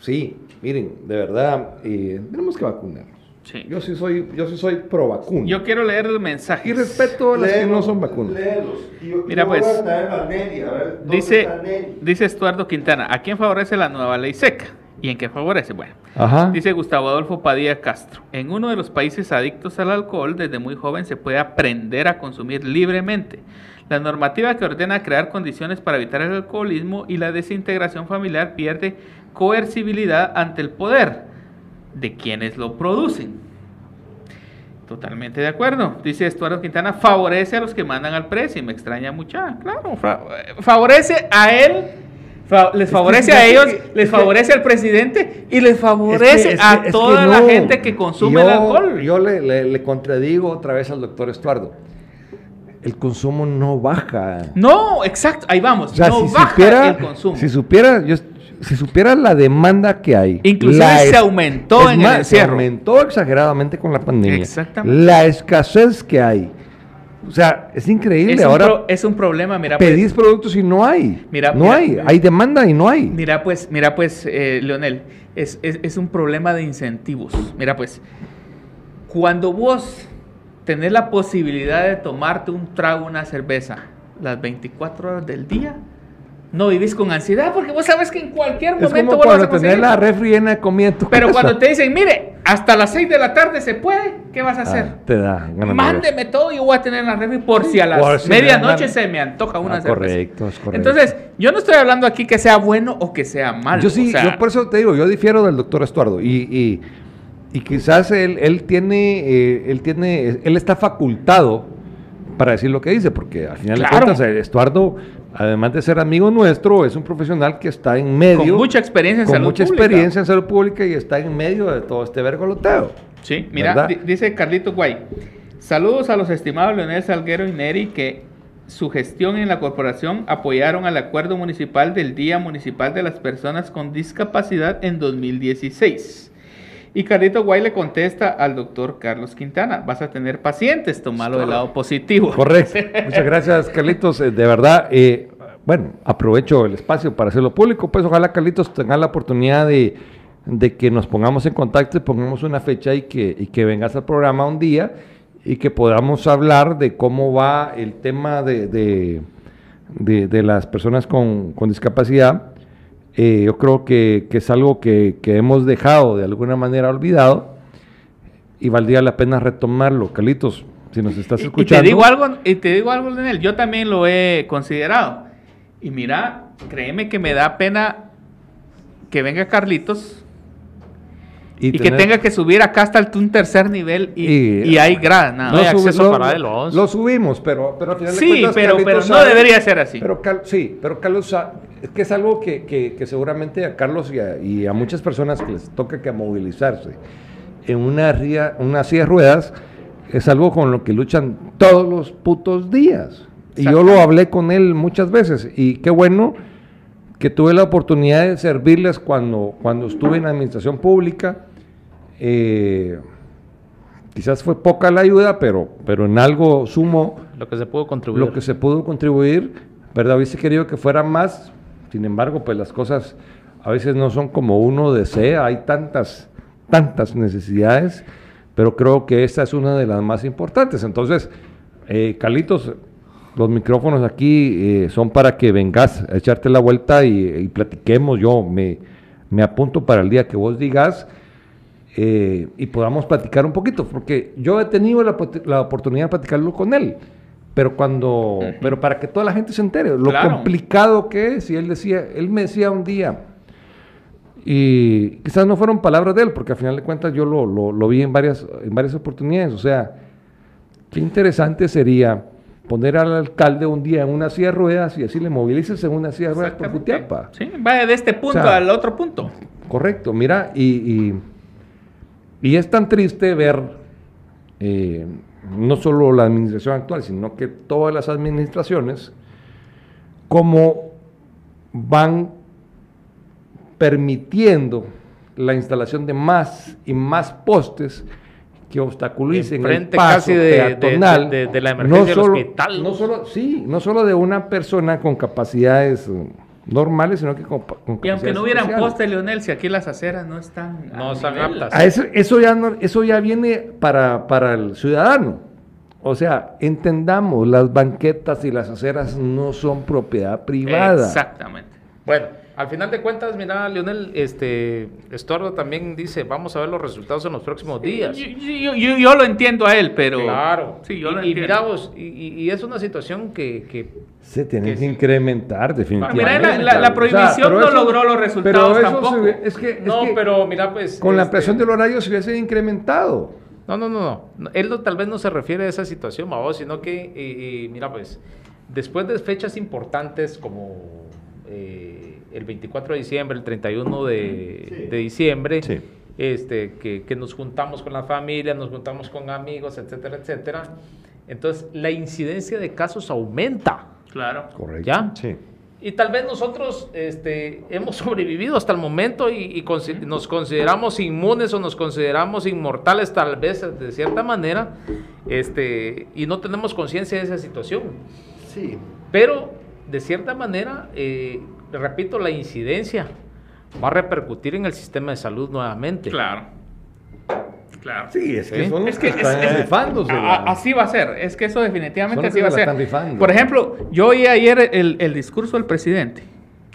sí, miren, de verdad, eh, tenemos que vacunarnos. Sí. Yo sí soy, yo sí soy pro vacuna. Yo quiero leer el mensaje. y respeto a las que no son vacunas. Mira, pues, Dice, dice Estuardo Quintana, ¿a quién favorece la nueva ley seca? ¿Y en qué favorece? Bueno, Ajá. dice Gustavo Adolfo Padilla Castro, en uno de los países adictos al alcohol, desde muy joven se puede aprender a consumir libremente. La normativa que ordena crear condiciones para evitar el alcoholismo y la desintegración familiar pierde coercibilidad ante el poder de quienes lo producen. Totalmente de acuerdo. Dice Estuardo Quintana, favorece a los que mandan al precio. Y me extraña mucho. Ah, Claro, fa- favorece a él, fa- les que favorece a ellos, que- les es que- favorece al presidente y les favorece a toda la gente que consume Yo- el alcohol. Yo le, le- le contradigo otra vez al doctor Estuardo. El consumo no baja. No, exacto, ahí vamos. O sea, no si baja supiera, el consumo. si supiera, yo, si supiera la demanda que hay, Inclusive la se aumentó en el más, se encierro. aumentó exageradamente con la pandemia. Exactamente. La escasez que hay, o sea, es increíble. es, un Ahora pro- es un problema, mira. pues, pedís productos y no hay, Mira, no mira, hay, hay demanda y no hay. Mira pues, mira pues, eh, Leonel, es, es- es un problema de incentivos. Mira pues, cuando vos tenés la posibilidad de tomarte un trago, una cerveza, las 24 horas del día, no vivís con ansiedad porque vos sabes que en cualquier es momento como vas cuando a conseguir. la refri llena de comida en tu Pero casa. cuando te dicen, mire, hasta las 6 de la tarde se puede, ¿qué vas a hacer? Ah, te da. Mándeme todo y yo voy a tener en la refri por si a las si medianoche se me antoja una Ah, cerveza. correcto, es correcto. Entonces, yo no estoy hablando aquí que sea bueno o que sea malo. Yo sí, o sea, yo por eso te digo, yo difiero del doctor Estuardo y, y, y quizás él, él tiene, eh, él tiene, él está facultado para decir lo que dice, porque al final Claro. de cuentas eh, Estuardo, además de ser amigo nuestro, es un profesional que está en medio, Con mucha experiencia en con salud mucha pública. experiencia en salud pública y está en medio de todo este vergoloteo. Sí, mira, dice Carlito Guay. Saludos a los estimados Leonel Salguero y Neri que su gestión en la corporación apoyaron al acuerdo municipal del Día Municipal de las Personas con Discapacidad en 2016. Y Carlito Guay le contesta al doctor Carlos Quintana, vas a tener pacientes, tomalo del lado positivo. Correcto. Muchas gracias, Carlitos. Eh, De verdad, eh, bueno, aprovecho el espacio para hacerlo público. Pues ojalá, Carlitos, tenga la oportunidad de, de que nos pongamos en contacto y pongamos una fecha y que, y que vengas al programa un día y que podamos hablar de cómo va el tema de, de, de- de las personas con, con discapacidad. Eh, yo creo que, que es algo que, que hemos dejado de alguna manera olvidado y valdría la pena retomarlo. Carlitos, si nos estás escuchando. Y te digo algo, y te digo algo, Leonel, yo también lo he considerado. Y mira, créeme que me da pena que venga Carlitos y, que tener- tenga que subir acá hasta un tercer nivel y, Y- y hay gradas, nada No hay acceso para él. Lo subimos, pero, pero al final de Sí, cuentas, pero, pero Carlitos no sabe- debería ser así. Pero Cal- sí, pero Carlos, es que es algo que, que- que seguramente a Carlos y a, y a muchas personas que les toca que movilizarse en una, ría- una silla de ruedas es algo con lo que luchan todos los putos días. Y yo lo hablé con él muchas veces y qué bueno que tuve la oportunidad de servirles cuando, cuando estuve en la administración pública. Eh, quizás fue poca la ayuda, pero, pero en algo sumo Lo que se pudo contribuir. lo que se pudo contribuir, ¿verdad? Hubiese querido que fuera más, sin embargo, pues las cosas a veces no son como uno desea, hay tantas, tantas necesidades, pero creo que esta es una de las más importantes. Entonces, eh, Carlitos, los micrófonos aquí eh, son para que vengas a echarte la vuelta y, y platiquemos. Yo me, me apunto para el día que vos digas eh, y podamos platicar un poquito, porque yo he tenido la, la oportunidad de platicarlo con él, pero cuando, pero para que toda la gente se entere, lo Claro. complicado que es, y él decía, él me decía un día, Y quizás no fueron palabras de él, porque al final de cuentas yo lo, lo, lo vi en varias, en varias oportunidades. O sea, qué interesante sería poner al alcalde un día en una silla de ruedas y decirle movilícese en una silla de ruedas por. Jutiapa. Sí, vaya de este punto O sea, al otro punto. Correcto, mira, y, y, y es tan triste ver eh, no solo la administración actual, sino que todas las administraciones, cómo van permitiendo la instalación de más y más postes que obstaculicen el paso casi de- de- peatonal, de- de la emergencia solo, hospital. No solo, sí, no solo de una persona con capacidades eh, normales, sino que con, con Y aunque no hubieran postes, Leonel, si aquí las aceras no están. No están aptas. A eso, eso, ya no- eso ya viene para, para el ciudadano. O sea, entendamos, las banquetas y las aceras no son propiedad privada. Exactamente. Bueno, al final de cuentas, mira, Leonel, este, Estuardo también dice, vamos a ver los resultados en los próximos días. Yo, yo- yo- yo lo entiendo a él, pero. Claro. Sí, yo y, lo y entiendo. mira vos, y, y- y es una situación que, que Se tiene Que incrementar, Ah, definitivamente. mira, la, la- la prohibición no eso- logró los resultados pero eso tampoco. ve- es que, es no, que pero mira, pues. con la este, presión del horario se hubiese incrementado. No, no, no, no. Él no- tal vez no se refiere a esa situación, vos, sino que, eh, eh, mira, pues, después de fechas importantes como eh, el 24 de diciembre, el 31 de, de diciembre, Sí. este, que, que nos juntamos con la familia, nos juntamos con amigos, etcétera, etcétera. Entonces, la incidencia de casos aumenta, Claro. Correcto. ¿ya? Sí. Y tal vez nosotros este, hemos sobrevivido hasta el momento y, nos consideramos inmunes o nos consideramos inmortales tal vez de cierta manera este, y no tenemos conciencia de esa situación. Sí. Pero de cierta manera, eh, repito, la incidencia va a repercutir en el sistema de salud nuevamente. Claro. Claro. Sí, es que Sí. son los Es que que están es- es- rifándose, a- así va a ser. Es que eso definitivamente así va a ser. Por ejemplo, yo oí ayer el, el discurso del presidente.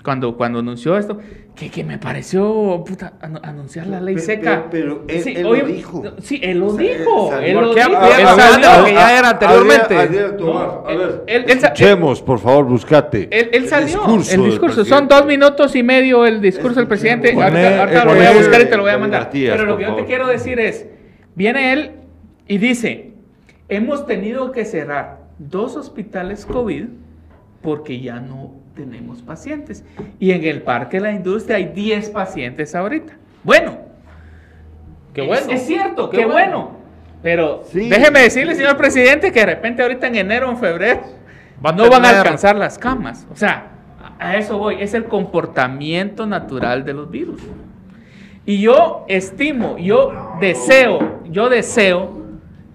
Cuando, cuando anunció esto, que, que me pareció puta, anu- anunciar la ley seca. pe- pero él- él lo dijo. Sí, él lo O sea, dijo. él Él salió. lo dijo. Salió. que ya era anteriormente. A ver, él- escuchemos, por favor, buscate. Él, él salió. discurso el discurso. Son dos minutos y medio el discurso del presidente. Poner- Ahorita, ahorita lo poner- voy a buscar y te lo voy a mandar. Pero lo que yo te quiero decir es, viene él y dice, hemos tenido que cerrar dos hospitales COVID porque ya no tenemos pacientes. Y en el Parque de la Industria hay 10 pacientes ahorita. Bueno, Qué bueno. Es, cierto, Qué qué, bueno. bueno. Pero Sí. déjeme decirle, señor presidente, que de repente ahorita en enero o en febrero Va a no van a alcanzar las camas. O sea, a a eso voy. Es el comportamiento natural de los virus. Y yo estimo, yo deseo, yo deseo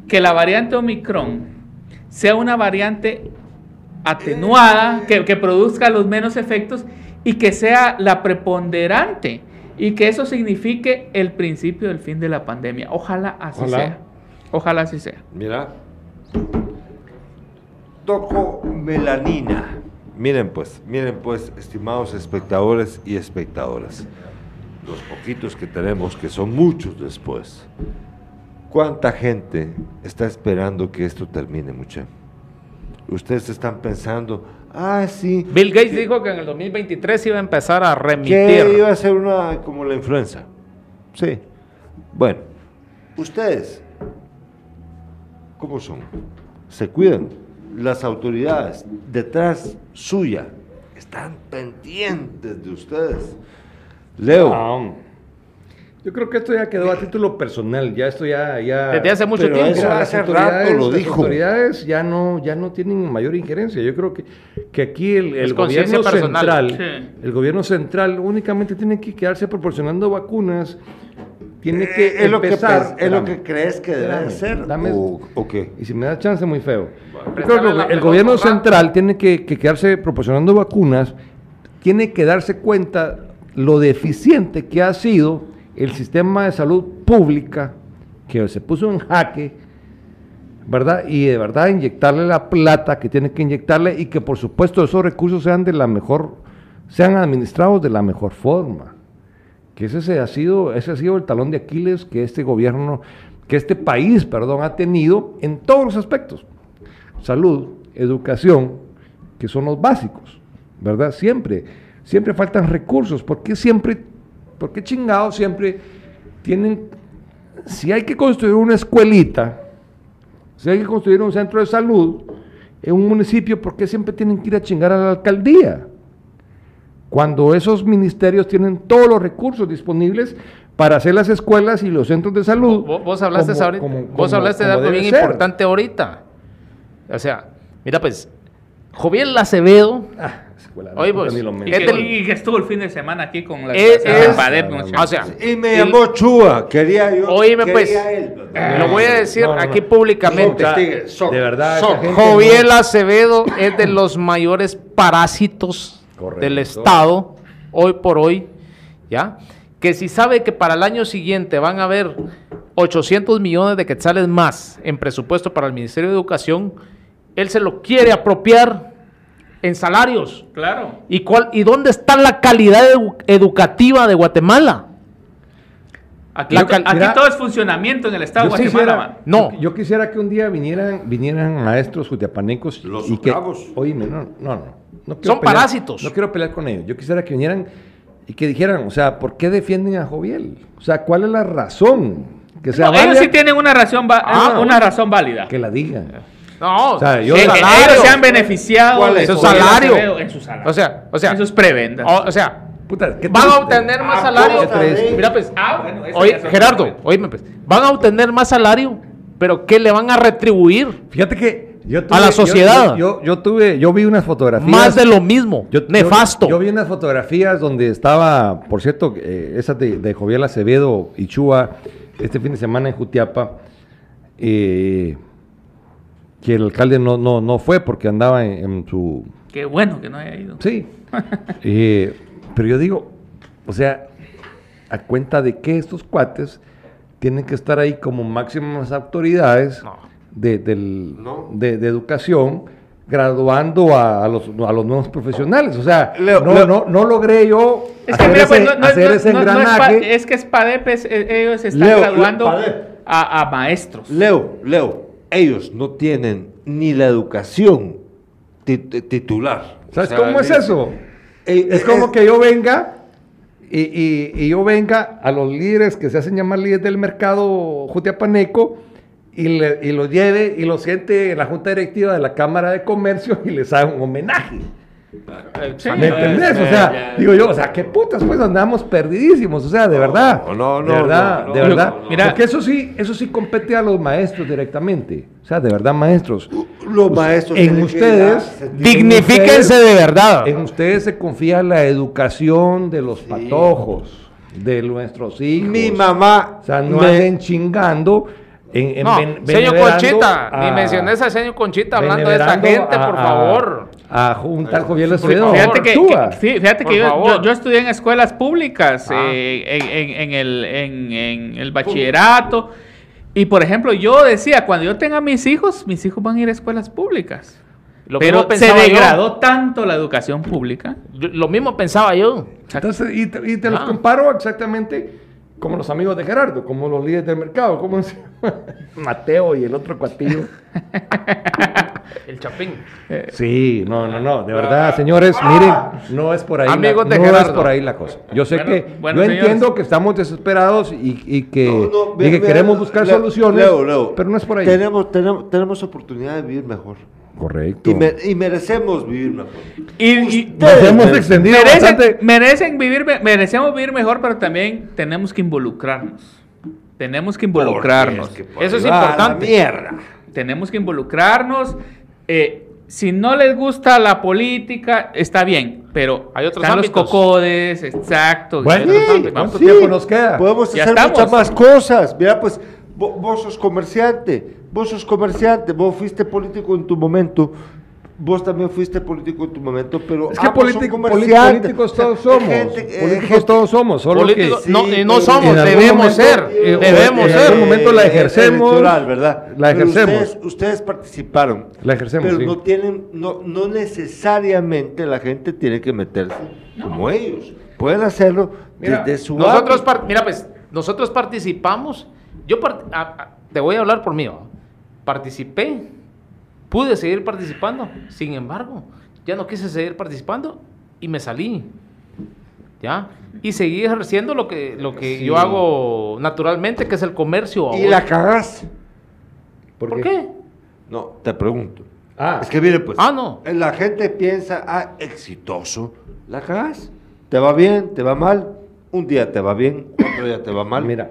que la variante Omicron sea una variante atenuada, que, que produzca los menos efectos y que sea la preponderante y que eso signifique el principio del fin de la pandemia. Ojalá así Ojalá. sea. Ojalá así sea. Mira. Toco melanina. Miren pues, miren pues, estimados espectadores y espectadoras. Los poquitos que tenemos, que son muchos después. ¿Cuánta gente está esperando que esto termine, mucha? Ustedes están pensando, ah, sí. Bill Gates que- dijo que en el 2023 iba a empezar a que remitir. iba a ser una como la influenza. Sí. Bueno, ustedes, ¿cómo son? ¿Se cuidan? Las autoridades detrás suya están pendientes de ustedes. Leo, No. Yo creo que esto ya quedó a título personal, ya esto ya... ya Desde hace mucho Pero tiempo. eso las hace autoridades- rato lo las dijo. autoridades ya no, ya no tienen mayor injerencia. Yo creo que, que aquí el, gobierno personal. central, Sí. el gobierno central únicamente tiene que quedarse proporcionando vacunas, tiene que Eh, es, lo que, empezar... es lo que crees que debe ser. dame- ¿O, o qué? Y si me da chance, muy feo. Yo creo que el pelota gobierno central tiene que, que quedarse proporcionando vacunas, tiene que darse cuenta lo deficiente que ha sido el sistema de salud pública, que se puso en jaque, ¿verdad? Y de verdad inyectarle la plata que tiene que inyectarle y que por supuesto esos recursos sean de la mejor, sean administrados de la mejor forma. Que ese se ha sido, ese ha sido el talón de Aquiles que este gobierno, que este país, perdón, ha tenido en todos los aspectos. Salud, educación, que son los básicos, ¿verdad? Siempre, siempre faltan recursos. ¿Por qué siempre ¿Por qué chingados siempre tienen, si hay que construir una escuelita, si hay que construir un centro de salud en un municipio, ¿por qué siempre tienen que ir a chingar a la alcaldía? Cuando esos ministerios tienen todos los recursos disponibles para hacer las escuelas y los centros de salud. Vos, vos hablaste, como- ahorita- como- vos hablaste de algo bien ser. importante ahorita. O sea, mira pues, Joviel Acevedo, Ah, escuela, Oye, pues, Y que, y que estuvo el fin de semana aquí con la Es- la es- no, ¿no? no, o sea, Y me el- llamó Chúa, quería yo. Oíme, quería pues, él, lo voy a decir No, no, aquí no. públicamente. Testigos, son- de verdad, gente Joviel no- Acevedo es de los mayores parásitos Correcto. del Estado, hoy por hoy, ¿ya? Que si sabe que para el año siguiente van a haber 800 millones de quetzales más en presupuesto para el Ministerio de Educación, él se lo quiere apropiar en salarios. Claro. ¿Y, cuál, ¿Y dónde está la calidad edu- educativa de Guatemala? Aquí, mira, todo es funcionamiento en el Estado de Guatemala. quisiera. No. yo, yo quisiera que un día vinieran, vinieran maestros jutiapanecos Los y que, oíme, no, no, no, Son pelear- parásitos. No quiero pelear con ellos. Yo quisiera que vinieran y que dijeran, o sea, ¿por qué defienden a Joviel? O sea, ¿cuál es la razón? Que sea No, ellos sí tienen una razón, va- Ah, una razón válida. que la digan. No, O sea, yo- Que- ellos se han beneficiado ¿Cuál de es su Joviel salario? Acevedo en su salario. O sea, o sea, en sus prebendas. o, o sea, Puta, ¿qué van a obtener más Ah, salario. Mira, pues, Ah, bueno, eso oye, es Gerardo, oíme, pues, van a obtener más salario, pero ¿qué le van a retribuir? Fíjate que yo A la sociedad. Yo, yo, yo tuve, yo vi unas fotografías. Más de lo mismo, Yo- nefasto. Yo, vi unas fotografías donde estaba, por cierto, eh, esas de, de Joviel Acevedo y Chua este fin de semana en Jutiapa, eh, que el alcalde no, no, no fue porque andaba en, en su... Qué bueno que no haya ido. Sí. Eh, pero yo digo, o sea, a cuenta de que estos cuates tienen que estar ahí como máximas autoridades No. de, del- No. de- de educación, graduando a, a los, a los nuevos profesionales. O sea, Leo, no, Leo. no, no logré yo Es que, hacer, mira, ese, pues, no, no, hacer no, ese no- no es, engranaje. pa- es que es PADEP, es- eh, ellos están Leo, graduando Leo, PADEP. a, a maestros. Leo, Leo, ellos no tienen ni la educación ti- ti- titular. ¿Sabes O sea, cómo es eso? Eh, Es eh, como eh, que yo venga y, y- y yo venga a los líderes que se hacen llamar líderes del mercado jutiapaneco y, le- y los lleve y los siente en la junta directiva de la Cámara de Comercio y les haga un homenaje. Sí. ¿Me entendés? O sea, digo yo, o sea, qué putas, pues andamos perdidísimos, o sea, de verdad. no, no, de verdad, no, de verdad. Mira- Porque eso sí, eso sí compete a los maestros directamente. O sea, de verdad, maestros. Los maestros en ustedes. Dignifíquense de verdad. En ustedes se confía la educación de los patojos, de nuestros hijos. Mi mamá. O sea, no me- anden chingando. En, en No, señor Conchita, a- ni menciones a señor Conchita hablando de esta gente, a- por favor. A juntar Joviel por Acevedo. favor. Fíjate que, fíjate que yo, favor. yo- yo estudié en escuelas públicas, Ah. eh, en, en- en el, en- en el bachillerato. Y por ejemplo, yo decía, cuando yo tenga mis hijos, mis hijos van a ir a escuelas públicas. Lo Pero se yo. degradó tanto la educación pública. Yo- Lo mismo pensaba yo. Entonces, y te, y te los Ah. comparo exactamente como los amigos de Gerardo, como los líderes del mercado, como? Mateo y el otro cuatillo. El Chapín. Sí, no, no, no, de verdad, señores, miren, no es por ahí, Amigos la, de no es por ahí la cosa. Yo sé Bueno, que, bueno, yo señores. entiendo que estamos desesperados y, y que, No, no, y ve- que ve- queremos buscar Leo, soluciones, Leo, Leo, pero no es por ahí. Tenemos, tenemos, tenemos oportunidad de vivir mejor. Correcto. Y, me- y merecemos vivir mejor. Y, y Nos hemos extendido merecen, bastante. merecen vivir, me- merecemos vivir mejor, pero también tenemos que involucrarnos. Tenemos que involucrarnos. Es que Eso es importante. mierda. Tenemos que involucrarnos. Eh, si no les gusta la política, está bien, pero Hay otros están ámbitos. los cocodes, exacto. Bueno, sí. ¿cuánto tiempo nos queda? Podemos Ya hacer estamos. muchas más cosas. Mira, pues, vo- vos, sos comerciante, vos sos comerciante, vos fuiste político en tu momento, vos también fuiste político en tu momento, pero Es que político- comerciantes. políticos todos somos. gente- eh, políticos gente- todos somos. Solo Político- que no, sí, y no somos, en algún debemos momento, ser. eh, debemos en ser. algún momento la eh, ejercemos. electoral, ¿verdad? La Pero ejercemos. Ustedes, ustedes participaron. La ejercemos, Pero sí. no tienen, no, no necesariamente la gente tiene que meterse como ellos. Pueden hacerlo Mira, desde su Nosotros, mira, pues, nosotros participamos. Yo part- a- a- te voy a hablar por mí. ¿va? Participé, pude seguir participando. Sin embargo, ya no quise seguir participando y me salí. ¿ya? Y seguir ejerciendo lo que, lo que Sí. yo hago naturalmente, que es el comercio. Y la cagás. ¿Por, qué? No, te pregunto. Ah. Es que mire, pues. Ah, no. La gente piensa, ah, exitoso. La cagás. Te va bien, te va mal. Un día te va bien, otro día te va mal. Mira,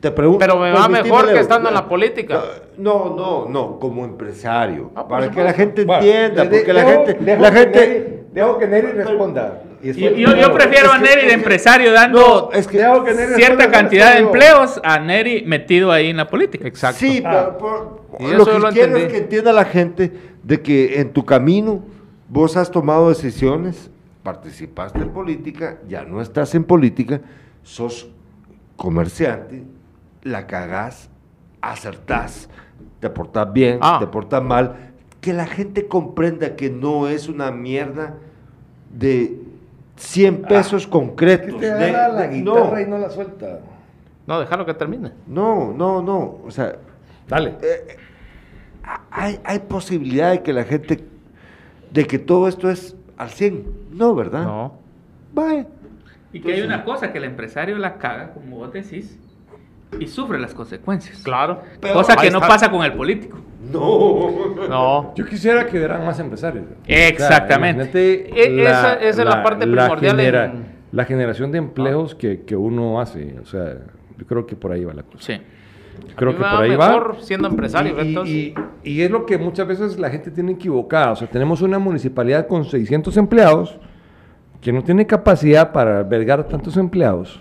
te pregunto. Pero me va mejor que estando en la política. No, no, no, como empresario. Ah, para que la gente Bueno, entienda, de- porque la dejo- gente. dejo La que gente. Neri- dejo que Neri responda. Y Yo, después- yo- yo prefiero a que- Neri es de que- empresario dando No, es que. Dejo que Neri cierta cantidad de empleos a Neri metido ahí en la política. Exacto. Sí, Ah. pero, lo que lo quiero es que entienda la gente de que en tu camino vos has tomado decisiones, participaste en política, ya no estás en política, sos comerciante, la cagás, acertás, te portás bien, Ah. te portás mal, que la gente comprenda que no es una mierda de 100 pesos concretos. Que te de- agarra la de- guitarra y no la suelta. No, déjalo que termine. no, no, no, o sea, Dale. eh, hay, hay posibilidad de que la gente, de que todo esto es al 100. No, ¿verdad? No. Vaya. Y que hay una cosa, que el empresario la caga, como vos decís, y sufre las consecuencias. Claro. Pero cosa que no está. pasa con el político. No. No. Yo quisiera que hubieran más empresarios. Exactamente. imagínate E- esa- esa es la parte primordial en- la generación de empleos que, que uno hace. O sea, yo creo que por ahí va la cosa. Sí. Creo que por va ahí mejor va. siendo empresario, Y, y- y- y es lo que muchas veces la gente tiene equivocada. O sea, tenemos una municipalidad con 600 empleados que no tiene capacidad para albergar tantos empleados.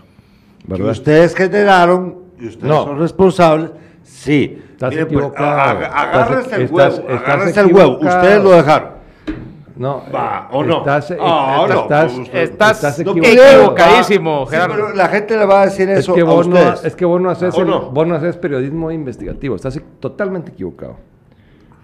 Que ¿Verdad? ustedes generaron y ustedes No. son responsables. Sí. Estás Miren, pues, equivocado. Estás- el estás- huevo. estás agárrense el huevo. Ustedes lo dejaron. No, Va, ¿o no? Estás, eh, Ah, ¿o no? estás, Pues usted- Estás estás No equivocado. equivocadísimo. Sí, Gerardo. pero la gente le va a decir Es eso que, a vos no, es que vos no haces ¿O el- no? vos no haces periodismo investigativo, estás totalmente equivocado.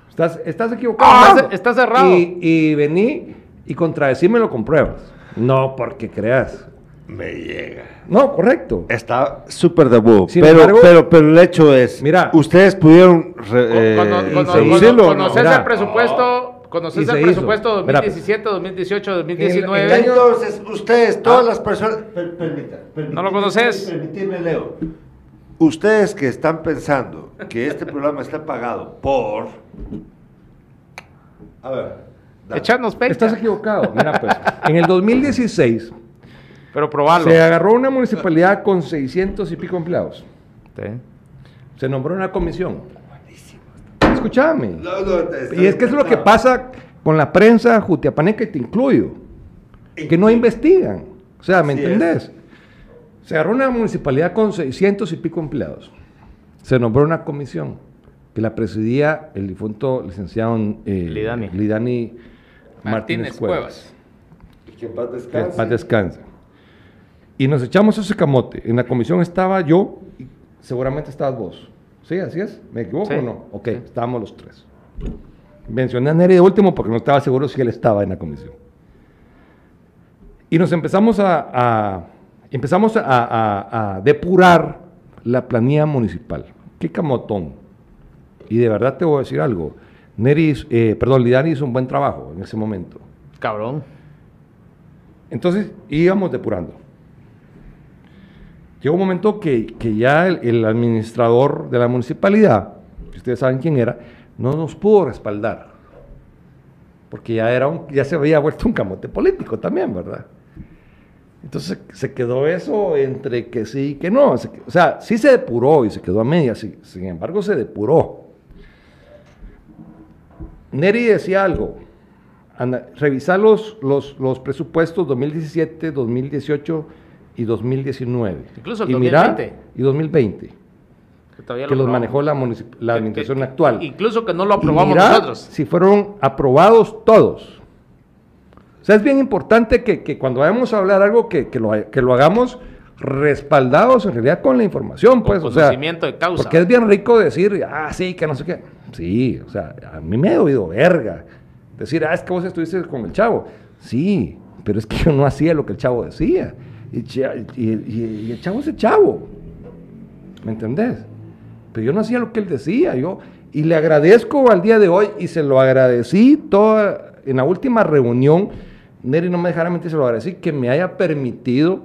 Estás, estás equivocado. Ah, Estás- está cerrado. Y, y vení y contradecímelo con pruebas. No porque creas. Me llega. No, correcto. Está súper de huevo. Sin Pero, embargo- pero, pero el hecho es, Mira. ustedes pudieron re- eh, conoces el presupuesto, conoces Y se el hizo. presupuesto Mira. 2017, 2018, 2019. El- el año- Entonces, ustedes, todas Ah. las personas... per- permita, ¿No lo conoces? Permitidme, Leo. Ustedes que están pensando que este programa está pagado por... A ver. Echarnos pecho. Estás equivocado. Mira, pues, en el 2016 Pero probalo. se agarró una municipalidad con 600 y pico empleados. Sí. Se nombró una comisión. Escúchame. No, no, está- Y es que eso es lo que pasa con la prensa jutiapaneca y te incluyo. Que no investigan. O sea, ¿me Así entendés? Se agarró una municipalidad con 600 y pico empleados. Se nombró una comisión que la presidía el difunto licenciado eh, Lidani. Lidani Martínez, Martínez Cuevas. Cuevas. Que en paz Que en descanse. paz descanse. Y nos echamos ese camote. En la comisión estaba yo y seguramente estabas vos. ¿Sí? ¿Así es? ¿Me equivoco Sí. o no? Ok, estábamos los tres. Mencioné a Neri de último porque no estaba seguro si él estaba en la comisión. Y nos empezamos a, a- empezamos a, a- a depurar la planilla municipal. Qué camotón. Y de verdad te voy a decir algo. Neri, eh, perdón, Lidani hizo un buen trabajo en ese momento. Cabrón. Entonces íbamos depurando. Llegó un momento que, que ya el, administrador de la municipalidad, que ustedes saben quién era, no nos pudo respaldar. Porque ya, era un- ya se había vuelto un camote político también, ¿verdad? Entonces se quedó eso entre que sí y que no. O sea, sí se depuró y se quedó a medias, sí, sin embargo se depuró. Neri decía algo, revisar los, los, los presupuestos 2017, 2018 y 2019. Incluso el y mirá- 2020. y 2020, Que, todavía que lo los manejó la, la administración que- actual. Incluso que no lo aprobamos mirá nosotros. Si fueron aprobados todos. O sea, es bien importante que, que cuando vayamos a hablar algo, que, que lo, que lo hagamos respaldados en realidad con la información, Con pues. o sea, conocimiento de causa. Porque es bien rico decir, ah, sí, que no sé qué. Sí, o sea, a mí me ha oído verga. Decir, ah, es que vos estuviste con el chavo. Sí, pero es que yo no hacía lo que el chavo decía. Y, el chavo es el chavo. ¿Me entendés? Pero yo no hacía lo que él decía. Yo, y le agradezco al día de hoy, y se lo agradecí toda, en la última reunión Neri no me dejará mentir, se lo agradecí, que me haya permitido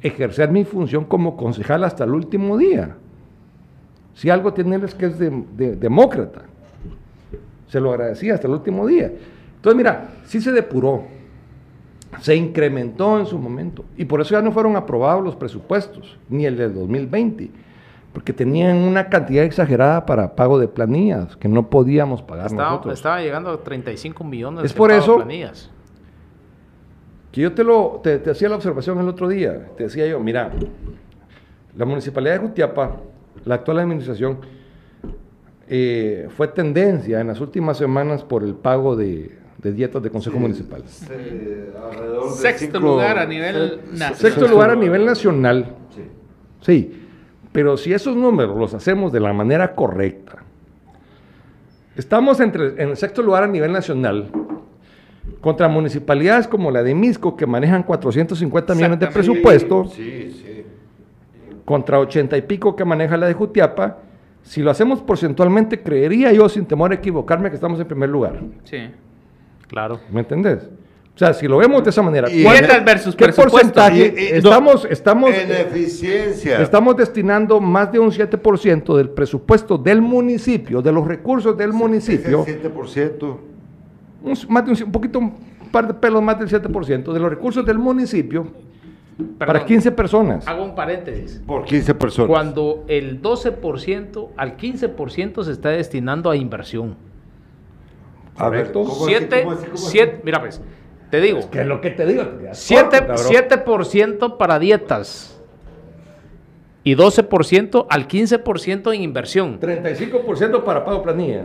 ejercer mi función como concejal hasta el último día. Si algo tiene él es que es de- de- demócrata. Se lo agradecí hasta el último día. Entonces, mira, sí se depuró, se incrementó en su momento, y por eso ya no fueron aprobados los presupuestos, ni el del 2020, porque tenían una cantidad exagerada para pago de planillas que no podíamos pagar Estaba, nosotros. estaba llegando a 35 millones Es de por pago eso- planillas. Que yo te lo te, te hacía la observación el otro día. Te decía yo, mira, la municipalidad de Jutiapa, la actual administración, eh, fue tendencia en las últimas semanas por el pago de, de dietas de consejo municipal. Sexto lugar a nivel nacional. Sexto lugar a nivel nacional. Sí. Pero si esos números los hacemos de la manera correcta, estamos entre, en el sexto lugar a nivel nacional contra municipalidades como la de Misco, que manejan 450 millones de presupuesto, Sí, sí. contra 80 y pico que maneja la de Jutiapa. Si lo hacemos porcentualmente, creería yo, sin temor a equivocarme, que estamos en primer lugar. Sí. Claro. ¿Me entendés? O sea, si lo vemos de esa manera, Y- ¿cuál- Dietas versus ¿qué porcentaje? Y- y- estamos, estamos, En eficiencia. Estamos destinando más de un 7% del presupuesto del municipio, de los recursos del municipio, Ese 7%. un, más de un, un poquito, un par de pelos más del 7% de los recursos del municipio para Perdón, 15 personas. Hago un paréntesis. Por 15 personas. Cuando el 12% al 15% se está destinando a inversión. A ver, Correcto. ¿cómo así, Siete, siete, mira pues, te digo, ¿Qué es lo que te digo? 7%, 7% para dietas y 12% al 15% en inversión. 35% para pago planilla.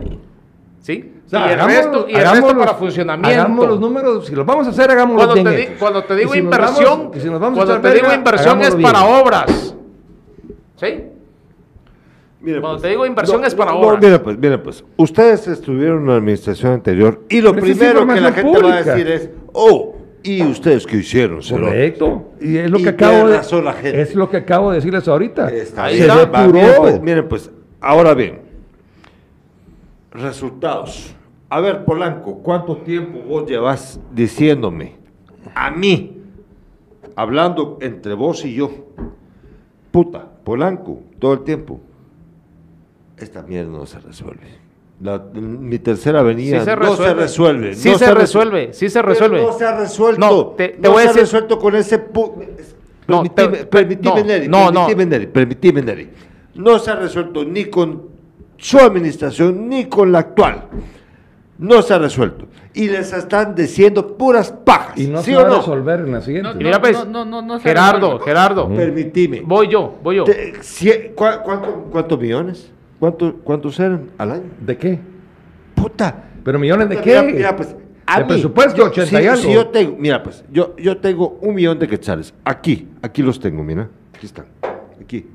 ¿Sí? O sea, y el resto, y el hagamos resto los- para funcionamiento. Hagamos los números, si los vamos a hacer, hagámoslos Cuando bien te, hechos. cuando te digo si inversión, vamos- si vamos cuando te digo inversión es hagámoslo para bien. obras. ¿Sí? Mire, Cuando pues, te digo inversión es para no, obras. mira, pues, mira, pues, ustedes estuvieron en la administración anterior y lo Pero primero que la gente va a decir es, oh, ¿y ustedes qué hicieron? cerote?" Correcto. Y es lo Y que acabo de la gente. es lo que acabo de decirles ahorita. Está Ahí está. va, miren, pues, miren, pues, ahora bien, resultados. A ver, Polanco, ¿cuánto tiempo vos llevas diciéndome a mí, hablando entre vos y yo, puta, Polanco, todo el tiempo, esta mierda no se resuelve. La- mi tercera avenida Sí se no se resuelve. resuelve. Sí no se resu- resuelve, sí se Pero resuelve. No se ha resuelto. No, te- te no voy a se ha resuelto con ese... pu- No, Permitime, te- permitime, no, Neri, no, no. permitime, Neri, permitime, Neri. No se ha resuelto ni con su administración ni con la actual. No se ha resuelto. Y les están diciendo puras pajas. Y no ¿Sí se va a no? resolver en la siguiente. Mira, pues, no, no, no, no se Gerardo, resuelve. Gerardo, Permitime. voy yo, voy yo. Te- cie- cua- cuánto- ¿Cuántos millones? ¿Cuánto- ¿Cuántos eran al año? ¿De qué? Puta. ¿Pero millones de qué? mira, pues, a de mí, presupuesto, yo- 80 si- y algo. si yo tengo, mira, pues, yo, yo tengo un millón de quetzales. Aquí, aquí los tengo, mira. Aquí están. Aquí.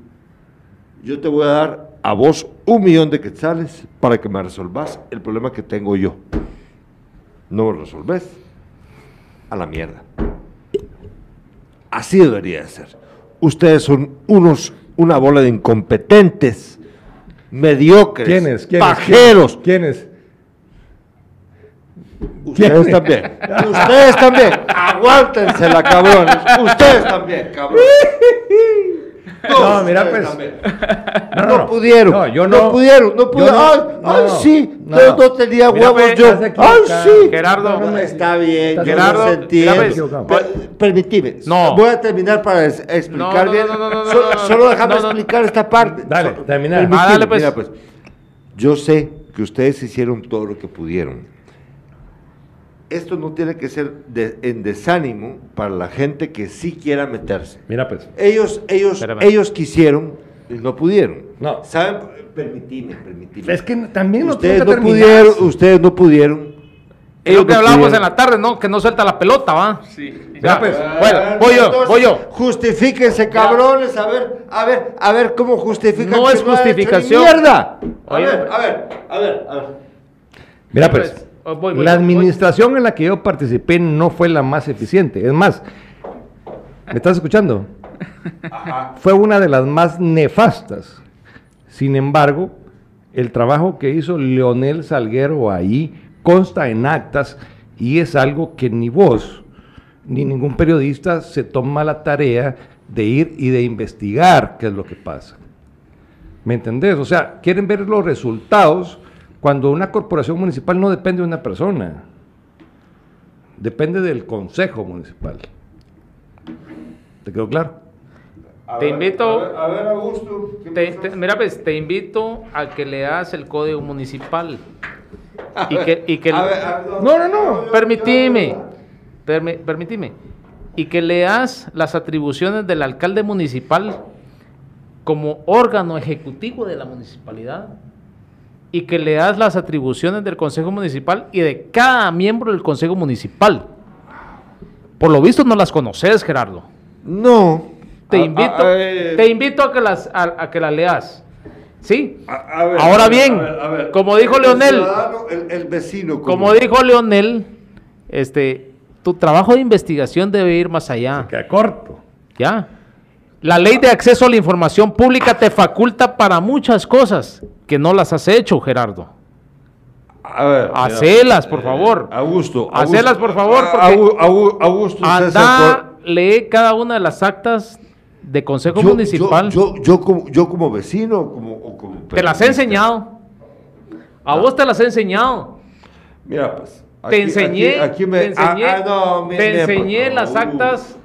Yo te voy a dar a vos un millón de quetzales para que me resolvas el problema que tengo yo. No me resolves. A la mierda. Así debería de ser. Ustedes son unos, una bola de incompetentes, mediocres, ¿Quiénes? ¿Quiénes? pajeros. ¿Quiénes? Ustedes también. Ustedes también. Aguántensela, cabrones. Ustedes también, cabrones. No, mira, ustedes pues. No, No, no, no. pudieron. No, yo no, no. pudieron. No Yo pudieron. no. ay, No, ay, no. sí. No. No, no tenía Mira, huevos pues, yo. Ay, sí. Gerardo. No, no, Está bien. Yo Gerardo, mira, equivocado. Per- Permitime. No. Voy a terminar para explicar no, bien. no, no, no, no, Solo, no, no, solo déjame no, no. explicar esta parte. Dale, Solo- termina. permitime, Ah, dale, pues. mira, pues. Yo sé que ustedes hicieron todo lo que pudieron. Esto no tiene que ser de- en desánimo para la gente que sí quiera meterse. Mira, pues. Ellos, ellos, Espérame. ellos quisieron y no pudieron. No. ¿Saben? Permitime, permitime. Es que también no ustedes no pudieron, ustedes no pudieron. Es lo que hablábamos en la tarde, ¿no? Que no suelta la pelota, ¿va? Sí. Ya, pues. bueno, voy yo, voy yo. Justifíquense, cabrones, a ver, a ver, a ver cómo justifican. No es justificación. ¡Mierda! A ver, a ver, a ver, a ver. Mira, Ya, pues. Oh, voy, voy, la voy. administración en la que yo participé no fue la más eficiente. Es más, ¿me estás escuchando? Fue una de las más nefastas. Sin embargo, el trabajo que hizo Leonel Salguero ahí consta en actas y es algo que ni vos ni ningún periodista se toma la tarea de ir y de investigar qué es lo que pasa. ¿Me entendés? O sea, quieren ver los resultados cuando una corporación municipal no depende de una persona, depende del consejo municipal. ¿Te quedó claro? Te invito- A ver, a ver, Augusto. mira, pues te invito a que leas el código municipal. Y que, y que A ver, a ver, No, no, no. permitime, permi- permitime, y que leas las atribuciones del alcalde municipal como órgano ejecutivo de la municipalidad y que leas las atribuciones del consejo municipal y de cada miembro del consejo municipal. Por lo visto no las conoces, Gerardo. No. Te A- a- invito, a te invito a que las a, a que las leas. ¿Sí? a- a ver, Ahora bien, a ver, a ver. como dijo El Leonel, ciudadano, El, el vecino. Como dijo Leonel, este, tu trabajo de investigación debe ir más allá. Queda corto. ¿Ya? La ley de acceso a la información pública te faculta para muchas cosas que no las has hecho, Gerardo. A ver. Hacelas, por favor. Augusto. Hacelas, por favor, porque- Augusto, Anda, lee cada una de las actas de consejo Yo- municipal. Yo, yo, yo como, yo como vecino como, o como te las he enseñado. A vos te las he enseñado. Mira, pues. te aquí- enseñé, aquí- aquí me- te enseñé, ah, ah, no, te mire, mire, enseñé por las favor. actas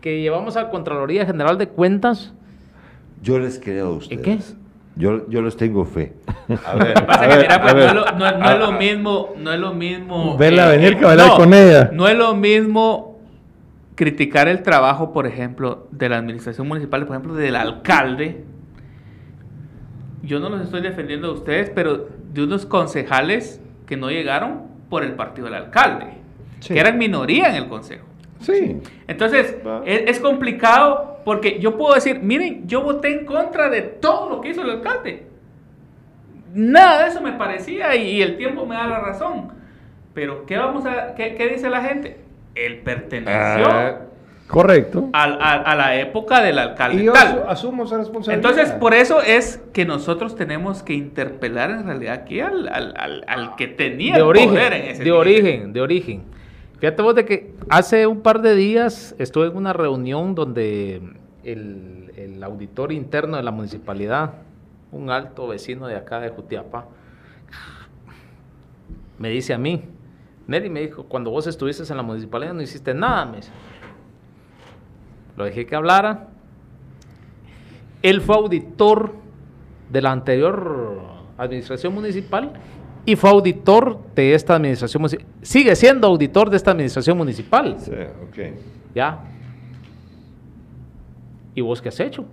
que llevamos a Contraloría General de Cuentas. Yo les creo a ustedes. qué? Yo, yo les tengo fe. A ver, Lo que pasa a que, ver, mira, a pues, no, es lo, no es- no es lo mismo, no es lo mismo. Verla venir que bailar con ella. No es lo mismo criticar el trabajo, por ejemplo, de la administración municipal, por ejemplo, del alcalde. Yo no los estoy defendiendo a ustedes, pero de unos concejales que no llegaron por el partido del alcalde, Sí. que eran minoría en el consejo. Sí. Entonces, es, es complicado porque yo puedo decir, miren, yo voté en contra de todo lo que hizo el alcalde. Nada de eso me parecía y, y el tiempo me da la razón. Pero, ¿qué, vamos a, qué, qué dice la gente? Él perteneció Ah, Correcto. al- a, a la época del alcalde Y yo tal. asu- asumo esa responsabilidad. Entonces, por eso es que nosotros tenemos que interpelar en realidad aquí al, al- al- al que tenía de el origen, poder en ese de origen, de origen. Fíjate vos de que hace un par de días estuve en una reunión donde el, auditor interno de la municipalidad, un alto vecino de acá de Jutiapa, me dice a mí, Neri me dijo, cuando vos estuviste en la municipalidad no hiciste nada, me dice. Lo dejé que hablara. Él fue auditor de la anterior administración municipal y fue auditor de esta administración municipal. Sigue siendo auditor de esta administración municipal. sí, ok. ¿Ya? ¿Y vos qué has hecho?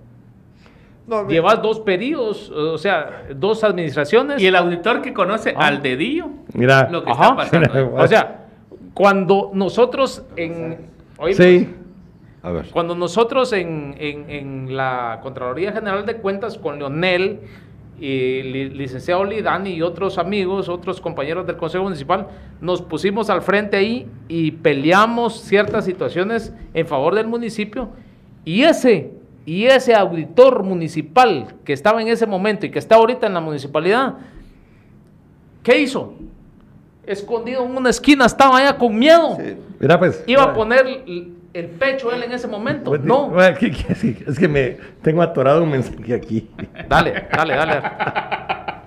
No, Llevas dos periodos, o sea, dos administraciones. Y el auditor que conoce Ah. al dedillo Mira. lo que Ajá. está pasando. O sea, cuando nosotros en... oíme, Sí. A ver. Cuando nosotros en, en- en la Contraloría General de Cuentas con Leonel y li- licenciado Lidani y otros amigos, otros compañeros del Consejo Municipal, nos pusimos al frente ahí y peleamos ciertas situaciones en favor del municipio y ese, y ese auditor municipal que estaba en ese momento y que está ahorita en la municipalidad, ¿qué hizo? Escondido en una esquina, estaba allá con miedo. Sí. Mira, pues. Iba a poner el- pecho él en ese momento. Pues, No. que- que- Es que me tengo atorado un mensaje aquí. Dale, dale, dale.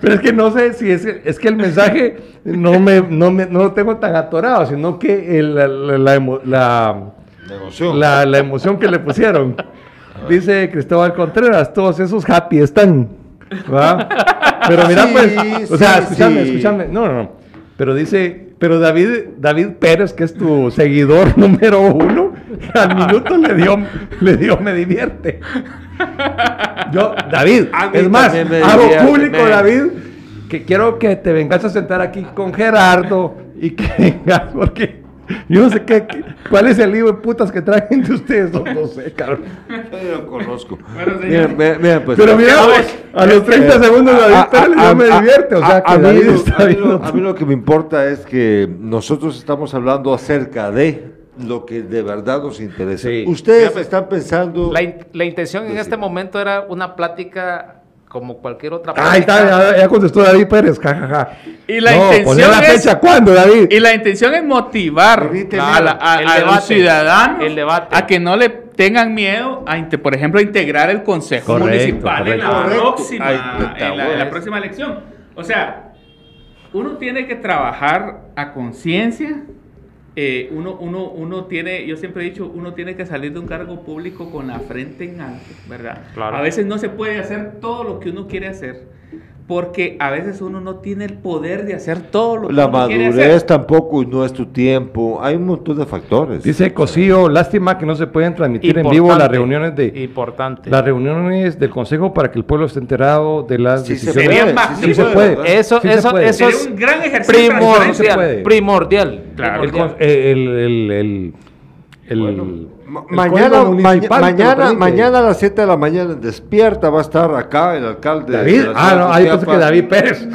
Pero es que no sé si es, es que el mensaje no me, no me no lo tengo tan atorado, sino que el- la, la- la la- emoción. la- la emoción que le pusieron. Dice Cristóbal Contreras, todos esos happy están. ¿va? Pero mira, Sí, pues, o sea, escúchame, sí. escúchame. No, no, no. Pero dice, pero David, David Pérez, que es tu seguidor número uno, al minuto le dio, le dio, me divierte. Yo, David, es más, hago divierte, público, David, que quiero que te vengas a sentar aquí con Gerardo y que vengas, porque yo no sé qué, qué- cuál es el lío de putas que traen entre ustedes dos, no sé, cabrón. Yo lo conozco. Bueno, señor. Miren, miren, miren, pues. Pero mira, a los 30 Eh, segundos David a- Pérez a- ya me divierte, o sea, a- que a mí David lo- está a mí lo- a mí lo que me importa es que nosotros estamos hablando acerca de lo que de verdad nos interesa. Sí. Ustedes Ya, pues, están pensando. La, in- la intención en Pues este sí. momento era una plática como cualquier otra Ahí está, ya, ya contestó David Pérez, jajaja. Y la No, intención poner la es- fecha, ¿cuándo, David? Y la intención es motivar a, la- a- El a debate. los ciudadanos El debate. a que no le tengan miedo a, por ejemplo, a integrar el consejo Correcto, municipal en, la correcto. Próxima, en, la, en la bueno. próxima elección. O sea, uno tiene que trabajar a conciencia. Eh, uno, uno, uno tiene, yo siempre he dicho, uno tiene que salir de un cargo público con la frente en alto, ¿verdad? Claro. A veces no se puede hacer todo lo que uno quiere hacer, porque a veces uno no tiene el poder de hacer todo lo que La uno quiere madurez hacer. tampoco no es tu tiempo. Hay un montón de factores. Dice Cosío, lástima que no se pueden transmitir en vivo las reuniones de Importante. las reuniones del consejo para que el pueblo esté enterado de las Sí se decisiones. puede, sí Sí se puede. Eso, Sí se eso, puede. eso Sería es un gran ejercicio primordial. Primordial. Claro. El, primordial. el, el, el, el- Ma- mañana, mañana, mañana a las 7 de la mañana despierta va a estar acá el alcalde. David, de la ah, no, ahí pensé que David Pérez. Eh,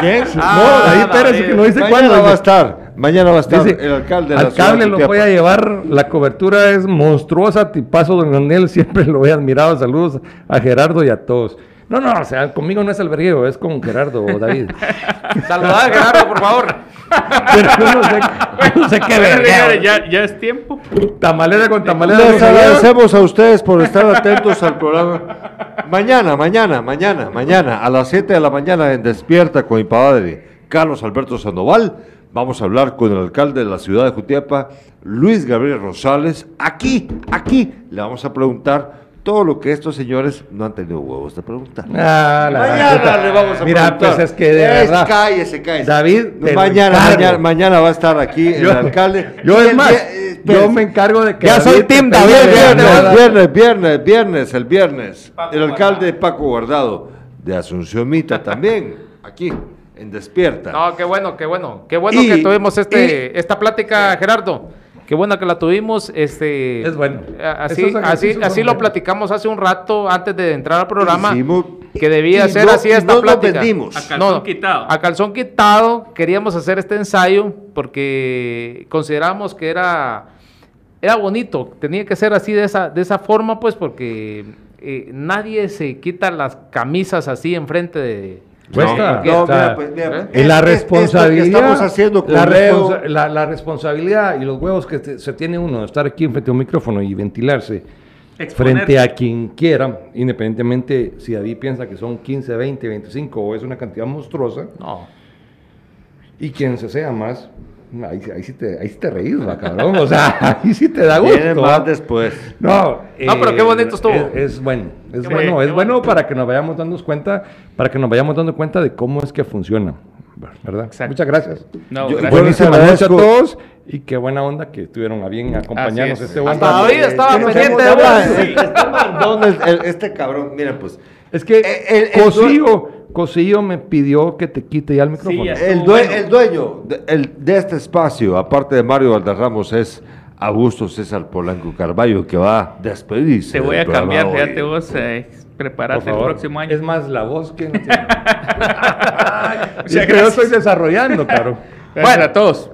¿Quién? Ah, no, David Pérez, que no dice mañana cuándo. va a estar. Mañana va a estar dice, el alcalde de la al ciudad cable de lo voy a llevar, la cobertura es monstruosa, tipazo don Daniel, siempre lo he admirado, saludos a Gerardo y a todos. No, no, o sea, conmigo no es albergueo, es con Gerardo o David. Saludad, Gerardo, por favor. Pero yo no sé, yo no sé qué señores, ya, ya es tiempo. Tamalera con tamalera. Les agradecemos a ustedes por estar atentos al programa. Mañana, mañana, mañana, mañana, a las 7 de la mañana en Despierta con mi padre, Carlos Alberto Sandoval. Vamos a hablar con el alcalde de la ciudad de Jutiapa, Luis Gabriel Rosales. Aquí, aquí, le vamos a preguntar todo lo que estos señores no han tenido huevos de preguntar. Ah, la Mañana le vamos a Mira, preguntar. pues es que de Es, verdad. Cállese, cállese. David, mañana, mañana, mañana va a estar aquí el alcalde. Yo es más, eh, yo me encargo de que. Ya soy pegue David, Viernes, viernes, viernes, viernes, el viernes. Paco el alcalde Guardado. Paco Guardado de Asunción Mita también, aquí, en Despierta. No, qué bueno, qué bueno. Qué bueno Y- que tuvimos este, y- esta plática, Gerardo. Qué bueno que la tuvimos. Este, Es bueno. Así, así, así lo platicamos hace un rato antes de entrar al programa. Hicimos- que debía ser no- así esta no nos plática. vendimos. A calzón quitado. A calzón quitado queríamos hacer este ensayo porque consideramos que era, era bonito. Tenía que ser así de esa, de esa forma, pues, porque eh, nadie se quita las camisas así enfrente de. Cuesta. No, Está- mira, pues, mira, ¿Eh? Y la esto que responsabilidad. estamos haciendo con la, Leo, responsa- la- la responsabilidad y los huevos que te- se tiene uno de estar aquí frente a un micrófono y ventilarse Exponer. frente a quien quiera, independientemente si David piensa que son 15, 20, 25 o es una cantidad monstruosa, No. y quien se sea más, ahí, ahí sí te, ahí sí te reís, va, cabrón. O sea, ahí sí te da gusto. Viene más después. No, eh, No, pero qué bonito estuvo. Es, es bueno, es Qué bueno, es bueno para que nos vayamos dando cuenta, para que nos vayamos dando cuenta de cómo es que funciona, ¿verdad? Exacto. Muchas gracias. No, Yo- gracias. A todos y qué buena onda que estuvieron a bien acompañarnos es. este buen Hasta. David estaba pendiente de eh, el- este cabrón, miren pues. Es que Eh, el- el Cosillo me pidió que te quite ya el micrófono. ya. El, Estuvo due- bueno. el dueño de, el- de este espacio, aparte de Mario Valderramos, es Augusto César Polanco Carballo, que va a despedirse. Te voy a cambiar, hoy. fíjate vos, eh, el próximo año. Es más la voz que. Muchas es que yo estoy desarrollando, caro. Gracias a todos.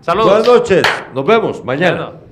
Saludos. Buenas noches, nos vemos mañana. Bueno.